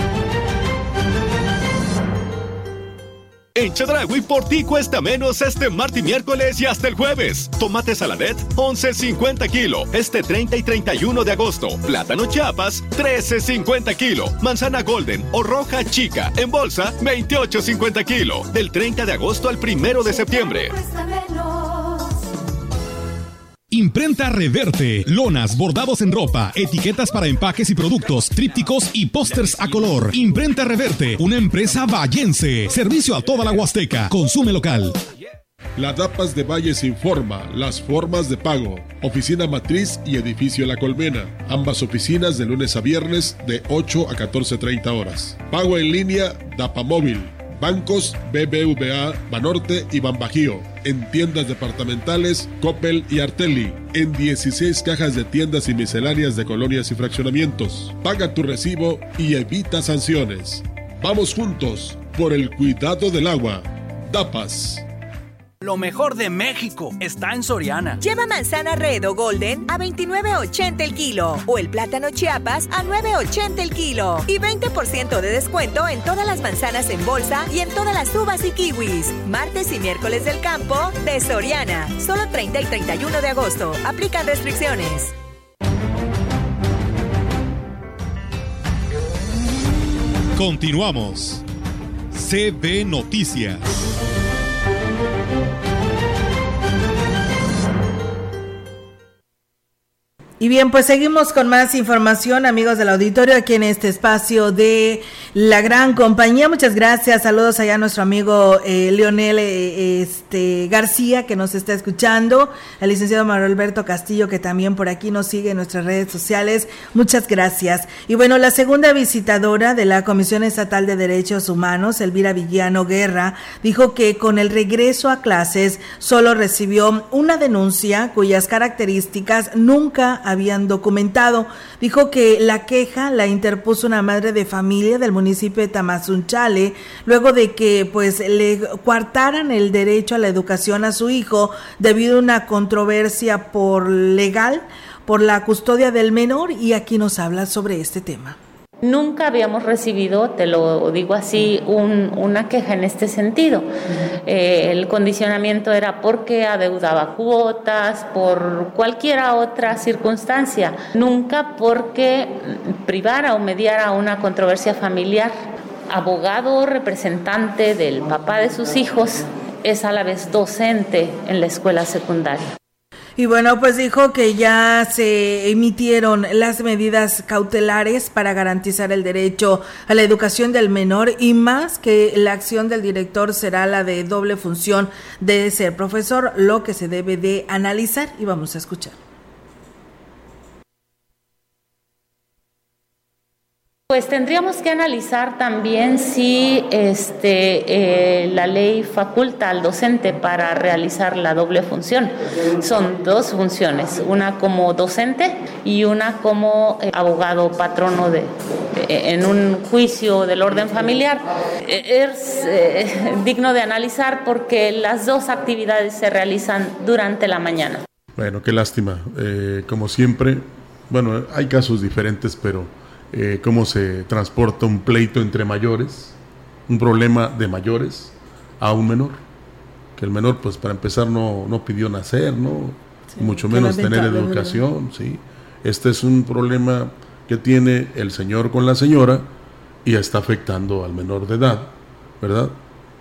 En Chedragui por ti cuesta menos este martes y miércoles y hasta el jueves. Tomate saladet 11.50 kilo este 30 y 31 de agosto. Plátano Chiapas 13.50 kilo. Manzana golden o roja chica en bolsa 28.50 kilo. Del 30 de agosto al 1 de septiembre. Imprenta Reverte, lonas, bordados en ropa, etiquetas para empaques y productos, trípticos y pósters a color. Imprenta Reverte, una empresa vallense. Servicio a toda la Huasteca. Consume local. La DAPAS de Valles informa las formas de pago. Oficina Matriz y Edificio La Colmena. Ambas oficinas de lunes a viernes de 8 a 14.30 horas. Pago en línea DAPA Móvil. Bancos BBVA, Banorte y Banbajío. En tiendas departamentales Coppel y Artelli. En 16 cajas de tiendas y misceláneas de colonias y fraccionamientos. Paga tu recibo y evita sanciones. Vamos juntos por el cuidado del agua. DAPAS. Lo mejor de México está en Soriana. Lleva manzana red o golden a 29.80 el kilo o el plátano chiapas a 9.80 el kilo y 20% de descuento en todas las manzanas en bolsa y en todas las uvas y kiwis. Martes y miércoles del campo de Soriana. Solo 30 y 31 de agosto. Aplican restricciones. Continuamos. CB Noticias. Thank you. Y bien, pues seguimos con más información, amigos del auditorio, aquí en este espacio de la gran compañía. Muchas gracias. Saludos allá a nuestro amigo eh, Leonel eh, este, García, que nos está escuchando. El licenciado Manuel Alberto Castillo, que también por aquí nos sigue en nuestras redes sociales. Muchas gracias. Y bueno, la segunda visitadora de la Comisión Estatal de Derechos Humanos, Elvira Villano Guerra, dijo que con el regreso a clases solo recibió una denuncia cuyas características nunca habían documentado. Dijo que la queja la interpuso una madre de familia del municipio de Tamazunchale luego de que pues le coartaran el derecho a la educación a su hijo debido a una controversia por legal por la custodia del menor y aquí nos habla sobre este tema. Nunca habíamos recibido, te lo digo así, un, una queja en este sentido. Eh, el condicionamiento era porque adeudaba cuotas, por cualquier otra circunstancia, nunca porque privara o mediara una controversia familiar. Abogado representante del papá de sus hijos es a la vez docente en la escuela secundaria. Y bueno, pues dijo que ya se emitieron las medidas cautelares para garantizar el derecho a la educación del menor y más que la acción del director será la de doble función de ser profesor, lo que se debe de analizar y vamos a escuchar. Pues tendríamos que analizar también si este, eh, la ley faculta al docente para realizar la doble función. Son dos funciones, una como docente y una como eh, abogado patrono de, en un juicio del orden familiar. Eh, es digno de analizar porque las dos actividades se realizan durante la mañana. Bueno, qué lástima. como siempre, bueno, hay casos diferentes, pero eh, cómo se transporta un pleito entre mayores, un problema de mayores a un menor, que el menor pues para empezar no, no pidió nacer, ¿no? mucho menos tener educación, ¿sí? Este es un problema que tiene el señor con la señora y está afectando al menor de edad, ¿verdad?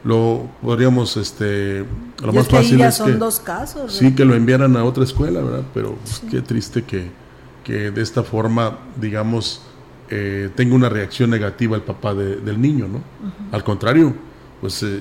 Lo podríamos, este, lo más fácil es que, dos casos, sí, que lo enviaran a otra escuela, ¿verdad? Pero pues, qué triste que, que de esta forma, digamos, eh, tenga una reacción negativa el papá del niño, ¿no? Al contrario, pues eh,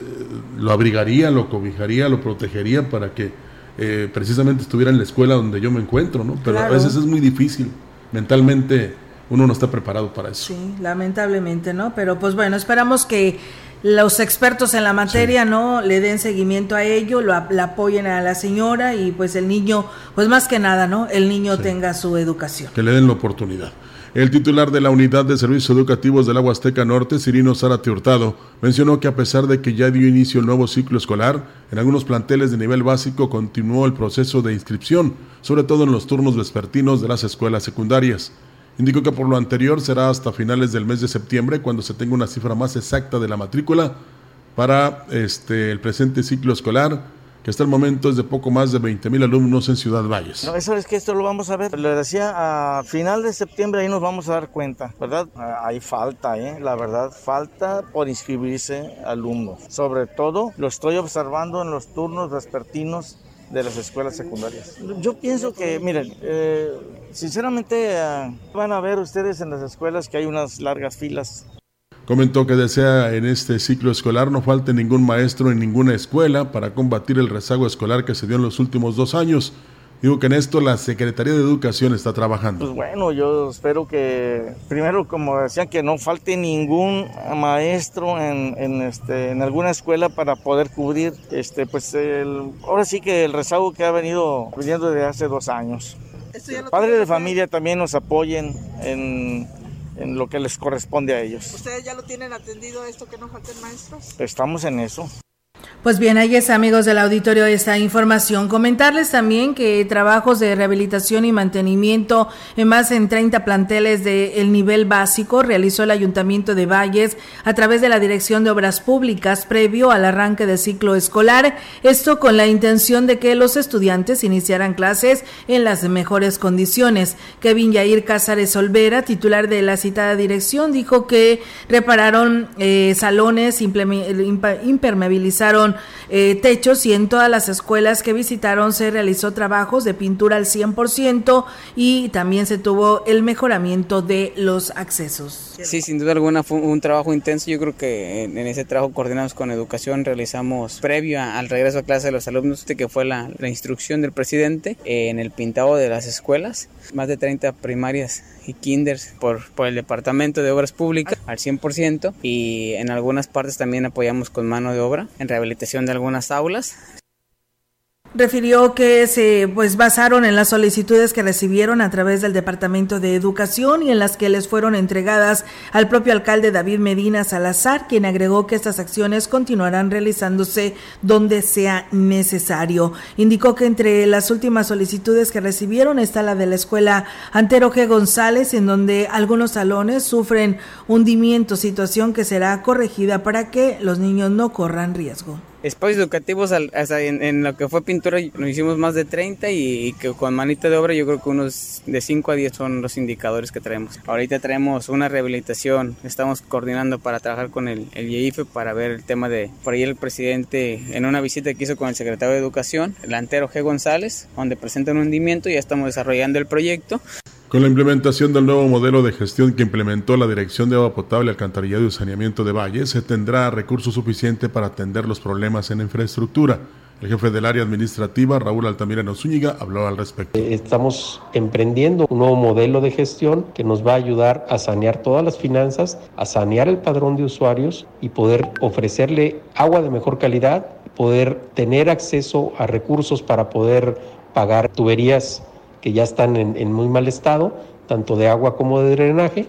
lo abrigaría, lo cobijaría, lo protegería para que eh, precisamente estuviera en la escuela donde yo me encuentro, ¿no? Pero a veces es muy difícil, mentalmente uno no está preparado para eso. Sí, lamentablemente, ¿no? Pero pues bueno, esperamos que los expertos en la materia no le den seguimiento a ello, lo la apoyen a la señora y pues el niño, pues más que nada, ¿no? El niño tenga su educación. Que le den la oportunidad. El titular de la Unidad de Servicios Educativos de la Huasteca Norte, Cirino Zárate Hurtado, mencionó que a pesar de que ya dio inicio el nuevo ciclo escolar, en algunos planteles de nivel básico continuó el proceso de inscripción, sobre todo en los turnos vespertinos de las escuelas secundarias. Indicó que por lo anterior será hasta finales del mes de septiembre cuando se tenga una cifra más exacta de la matrícula para este, el presente ciclo escolar que hasta el momento es de poco más de 20 mil alumnos en Ciudad Valles. No, eso es que esto lo vamos a ver. Le decía, a final de septiembre ahí nos vamos a dar cuenta, ¿verdad? Ah, hay falta, ¿eh? La verdad, falta por inscribirse alumnos. Sobre todo lo estoy observando en los turnos vespertinos de las escuelas secundarias. Yo pienso que, miren, eh, sinceramente ah, van a ver ustedes en las escuelas que hay unas largas filas Comentó que desea en este ciclo escolar no falte ningún maestro en ninguna escuela para combatir el rezago escolar que se dio en los últimos dos años. Digo que en esto la Secretaría de Educación está trabajando. Pues bueno, yo espero que primero, como decían, que no falte ningún maestro en, en, este, en alguna escuela para poder cubrir, este, pues el, ahora sí que el rezago que ha venido viniendo desde hace dos años. Padres de familia también nos apoyen en en lo que les corresponde a ellos. ¿Ustedes ya lo tienen atendido esto que no falten maestros? Estamos en eso. Pues bien, ahí es amigos del auditorio esta información. Comentarles también que trabajos de rehabilitación y mantenimiento en más de 30 planteles del nivel básico realizó el Ayuntamiento de Valles a través de la Dirección de Obras Públicas previo al arranque del ciclo escolar. Esto con la intención de que los estudiantes iniciaran clases en las mejores condiciones. Kevin Yair Cázares Olvera, titular de la citada dirección, dijo que repararon eh, salones, eh, techos y en todas las escuelas que visitaron se realizó trabajos de pintura al 100% y también se tuvo el mejoramiento de los accesos. Sí, sin duda alguna fue un trabajo intenso. Yo creo que en, ese trabajo coordinamos con educación, realizamos previo al regreso a clase de los alumnos, que fue la, instrucción del presidente en el pintado de las escuelas, más de 30 primarias y kinders por, por el Departamento de Obras Públicas al 100% y en algunas partes también apoyamos con mano de obra en rehabilitación de algunas aulas refirió que se pues basaron en las solicitudes que recibieron a través del Departamento de Educación y en las que les fueron entregadas al propio alcalde David Medina Salazar, quien agregó que estas acciones continuarán realizándose donde sea necesario. Indicó que entre las últimas solicitudes que recibieron está la de la escuela Antero G. González, en donde algunos salones sufren hundimiento, situación que será corregida para que los niños no corran riesgo espacios educativos en, lo que fue pintura nos hicimos más de 30 y, que con manita de obra yo creo que unos de 5 a 10 son los indicadores que traemos. Ahorita traemos una rehabilitación, estamos coordinando para trabajar con el, el IEIFE para ver el tema de, por ahí el presidente en una visita que hizo con el secretario de Educación, el antero G. González, donde presenta un hundimiento ya estamos desarrollando el proyecto. Con la implementación del nuevo modelo de gestión que implementó la Dirección de Agua Potable, Alcantarillado y Saneamiento de Valle, se tendrá recursos suficiente para atender los problemas en infraestructura. El jefe del área administrativa, Raúl Altamirano Zúñiga, habló al respecto. Eh, estamos emprendiendo un nuevo modelo de gestión que nos va a ayudar a sanear todas las finanzas, a sanear el padrón de usuarios y poder ofrecerle agua de mejor calidad, poder tener acceso a recursos para poder pagar tuberías que ya están en, en muy mal estado, tanto de agua como de drenaje,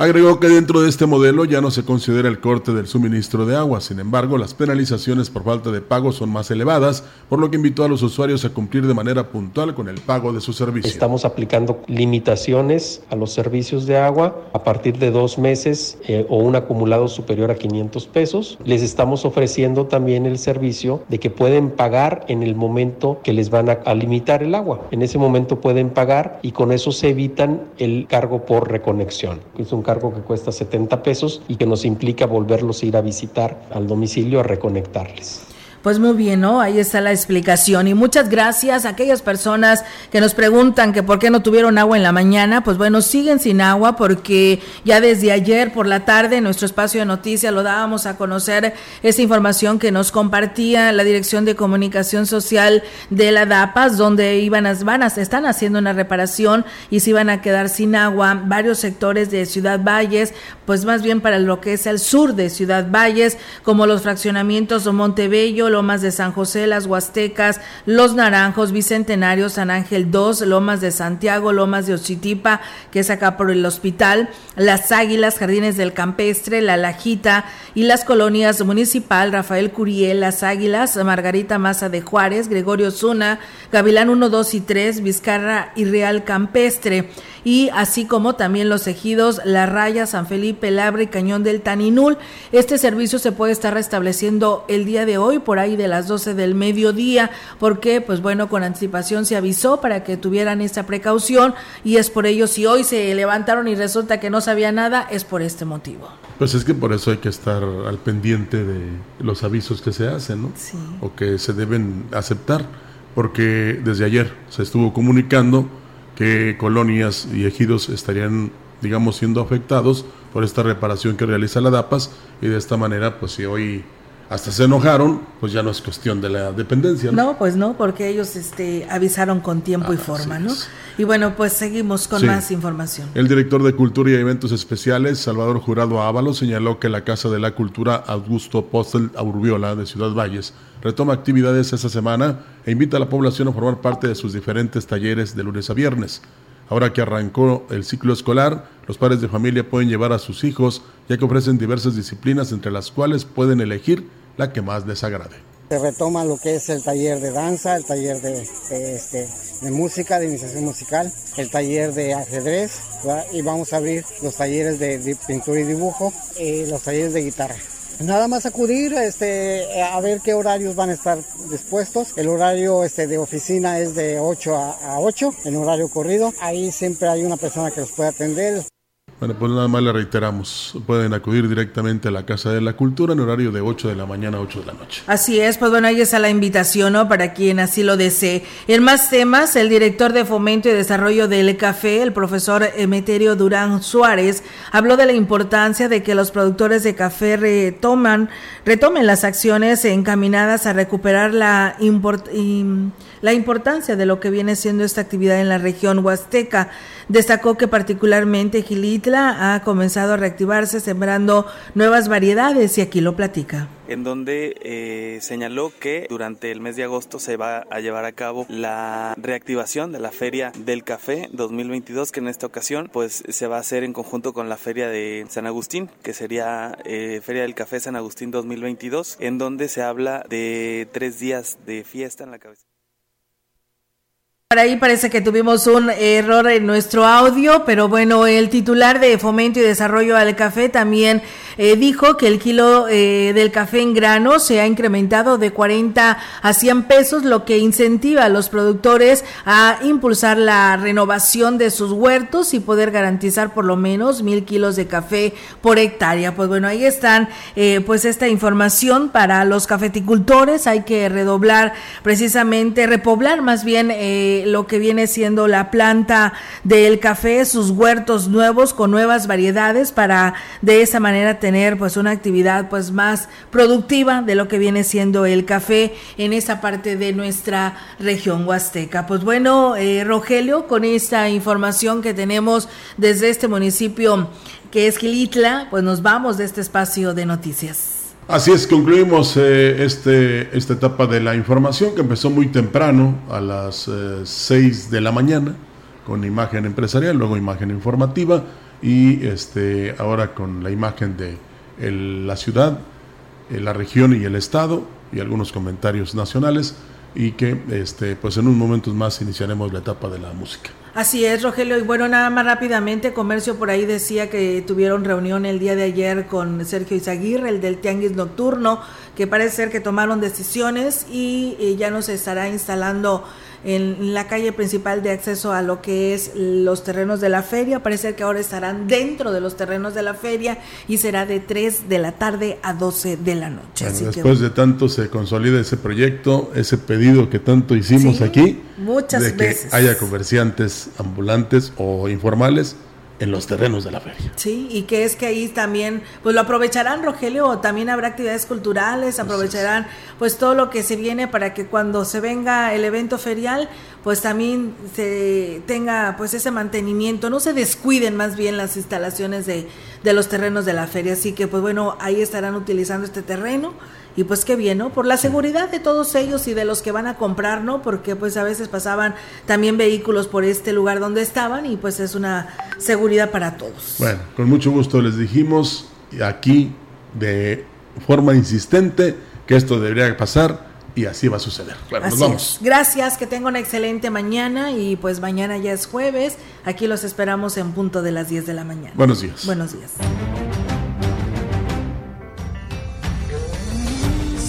Agregó que dentro de este modelo ya no se considera el corte del suministro de agua, sin embargo las penalizaciones por falta de pago son más elevadas, por lo que invitó a los usuarios a cumplir de manera puntual con el pago de su servicio. Estamos aplicando limitaciones a los servicios de agua a partir de dos meses eh, o un acumulado superior a 500 pesos. Les estamos ofreciendo también el servicio de que pueden pagar en el momento que les van a, a limitar el agua. En ese momento pueden pagar y con eso se evitan el cargo por reconexión. Es un cargo que cuesta 70 pesos y que nos implica volverlos a ir a visitar al domicilio a reconectarles. Pues muy bien, ¿no? Ahí está la explicación. Y muchas gracias a aquellas personas que nos preguntan que por qué no tuvieron agua en la mañana. Pues bueno, siguen sin agua porque ya desde ayer por la tarde en nuestro espacio de noticias lo dábamos a conocer esa información que nos compartía la Dirección de Comunicación Social de la DAPAS, donde iban a, van están haciendo una reparación y se iban a quedar sin agua varios sectores de Ciudad Valles, pues más bien para lo que es el sur de Ciudad Valles, como los fraccionamientos de Montebello, Lomas de San José, Las Huastecas, Los Naranjos, Bicentenario, San Ángel 2, Lomas de Santiago, Lomas de Ochitipa, que es acá por el hospital, Las Águilas, Jardines del Campestre, La Lajita y las colonias municipal, Rafael Curiel, Las Águilas, Margarita Maza de Juárez, Gregorio Zuna, Gavilán 1, 2 y 3, Vizcarra y Real Campestre y así como también los ejidos La Raya, San Felipe, Labra y Cañón del Taninul. Este servicio se puede estar restableciendo el día de hoy por ahí de las 12 del mediodía, porque pues bueno, con anticipación se avisó para que tuvieran esta precaución y es por ello si hoy se levantaron y resulta que no sabía nada, es por este motivo. Pues es que por eso hay que estar al pendiente de los avisos que se hacen, ¿no? Sí. O que se deben aceptar, porque desde ayer se estuvo comunicando que colonias y ejidos estarían, digamos, siendo afectados por esta reparación que realiza la DAPAS y de esta manera, pues si hoy hasta se enojaron, pues ya no es cuestión de la dependencia. ¿no? No, pues no, porque ellos este, avisaron con tiempo y Ah, forma, ¿no? es. Y bueno, pues seguimos con Sí. más información. El director de Cultura y Eventos Especiales, Salvador Jurado Ábalos, señaló que la Casa de la Cultura Augusto Postel Urbiola de Ciudad Valles retoma actividades esta semana e invita a la población a formar parte de sus diferentes talleres de lunes a viernes. Ahora que arrancó el ciclo escolar, los padres de familia pueden llevar a sus hijos, ya que ofrecen diversas disciplinas entre las cuales pueden elegir la que más les agrade. Se retoma lo que es el taller de danza, el taller de, este, música, de iniciación musical, el taller de ajedrez y vamos a abrir los talleres de, pintura y dibujo y los talleres de guitarra. Nada más acudir este, a ver qué horarios van a estar dispuestos. El horario este, de oficina es de 8 a, a 8, en horario corrido. Ahí siempre hay una persona que los puede atender. Bueno, pues nada más le reiteramos, pueden acudir directamente a la Casa de la Cultura en horario de 8 de la mañana a 8 de la noche. Así es, pues bueno, ahí está la invitación, ¿no? Para quien así lo desee. En más temas, el director de Fomento y Desarrollo del Café, el profesor Emeterio Durán Suárez, habló de la importancia de que los productores de café retoman, retomen las acciones encaminadas a recuperar la, la importancia de lo que viene siendo esta actividad en la región huasteca. Destacó que particularmente Ha comenzado a reactivarse sembrando nuevas variedades y aquí lo platica. en donde eh, señaló que durante el mes de agosto se va a llevar a cabo la reactivación de la Feria del Café 2022, que en esta ocasión pues se va a hacer en conjunto con la Feria de San Agustín, que sería eh, Feria del Café San Agustín 2022, en donde se habla de tres días de fiesta en la cabeza. Por ahí parece que tuvimos un error en nuestro audio, pero bueno, el titular de Fomento y Desarrollo al Café también eh, dijo que el kilo eh, del café en grano se ha incrementado de 40 a 100 pesos, lo que incentiva a los productores a impulsar la renovación de sus huertos y poder garantizar por lo menos mil kilos de café por hectárea. Pues bueno, ahí están eh, pues esta información para los cafeticultores. Hay que redoblar precisamente, repoblar más bien lo que viene siendo la planta del café, sus huertos nuevos con nuevas variedades para de esa manera tener pues una actividad pues más productiva de lo que viene siendo el café en esa parte de nuestra región huasteca. Pues bueno, eh, Rogelio, con esta información que tenemos desde este municipio que es Gilitla, pues nos vamos de este espacio de noticias. Así es, concluimos eh, este, esta etapa de la información que empezó muy temprano, a las 6 de la mañana, con imagen empresarial, luego imagen informativa y este, ahora con la imagen de la ciudad, eh, la región y el estado y algunos comentarios nacionales y que este, pues en unos momentos más iniciaremos la etapa de la música. Así es, Rogelio. Y bueno, nada más rápidamente, Comercio por ahí decía que tuvieron reunión el día de ayer con Sergio Izaguirre, el del Tianguis Nocturno, que parece ser que tomaron decisiones y, eh, ya no se estará instalando en la calle principal de acceso a lo que es los terrenos de la feria. Parece que ahora estarán dentro de los terrenos de la feria y será de 3 de la tarde a 12 de la noche. Bueno, Así que, después de tanto se consolida ese proyecto, ese pedido que tanto hicimos Sí, aquí, muchas de que veces. haya comerciantes ambulantes o informales en los terrenos de la feria. Sí, y que es que ahí también, pues lo aprovecharán, Rogelio, también habrá actividades culturales, aprovecharán pues todo lo que se viene para que cuando se venga el evento ferial, pues también se tenga pues ese mantenimiento, no se descuiden más bien las instalaciones de, de los terrenos de la feria, así que pues bueno, ahí estarán utilizando este terreno y pues qué bien, ¿no? Por la seguridad de todos ellos y de los que van a comprar, ¿no? Porque pues a veces pasaban también vehículos por este lugar donde estaban y pues es una seguridad para todos. Bueno, con mucho gusto les dijimos aquí de forma insistente que esto debería pasar y así va a suceder. Claro, nos vamos. Gracias, que tenga una excelente mañana y pues mañana ya es jueves. Aquí los esperamos en punto de las 10 de la mañana. Buenos días. Buenos días.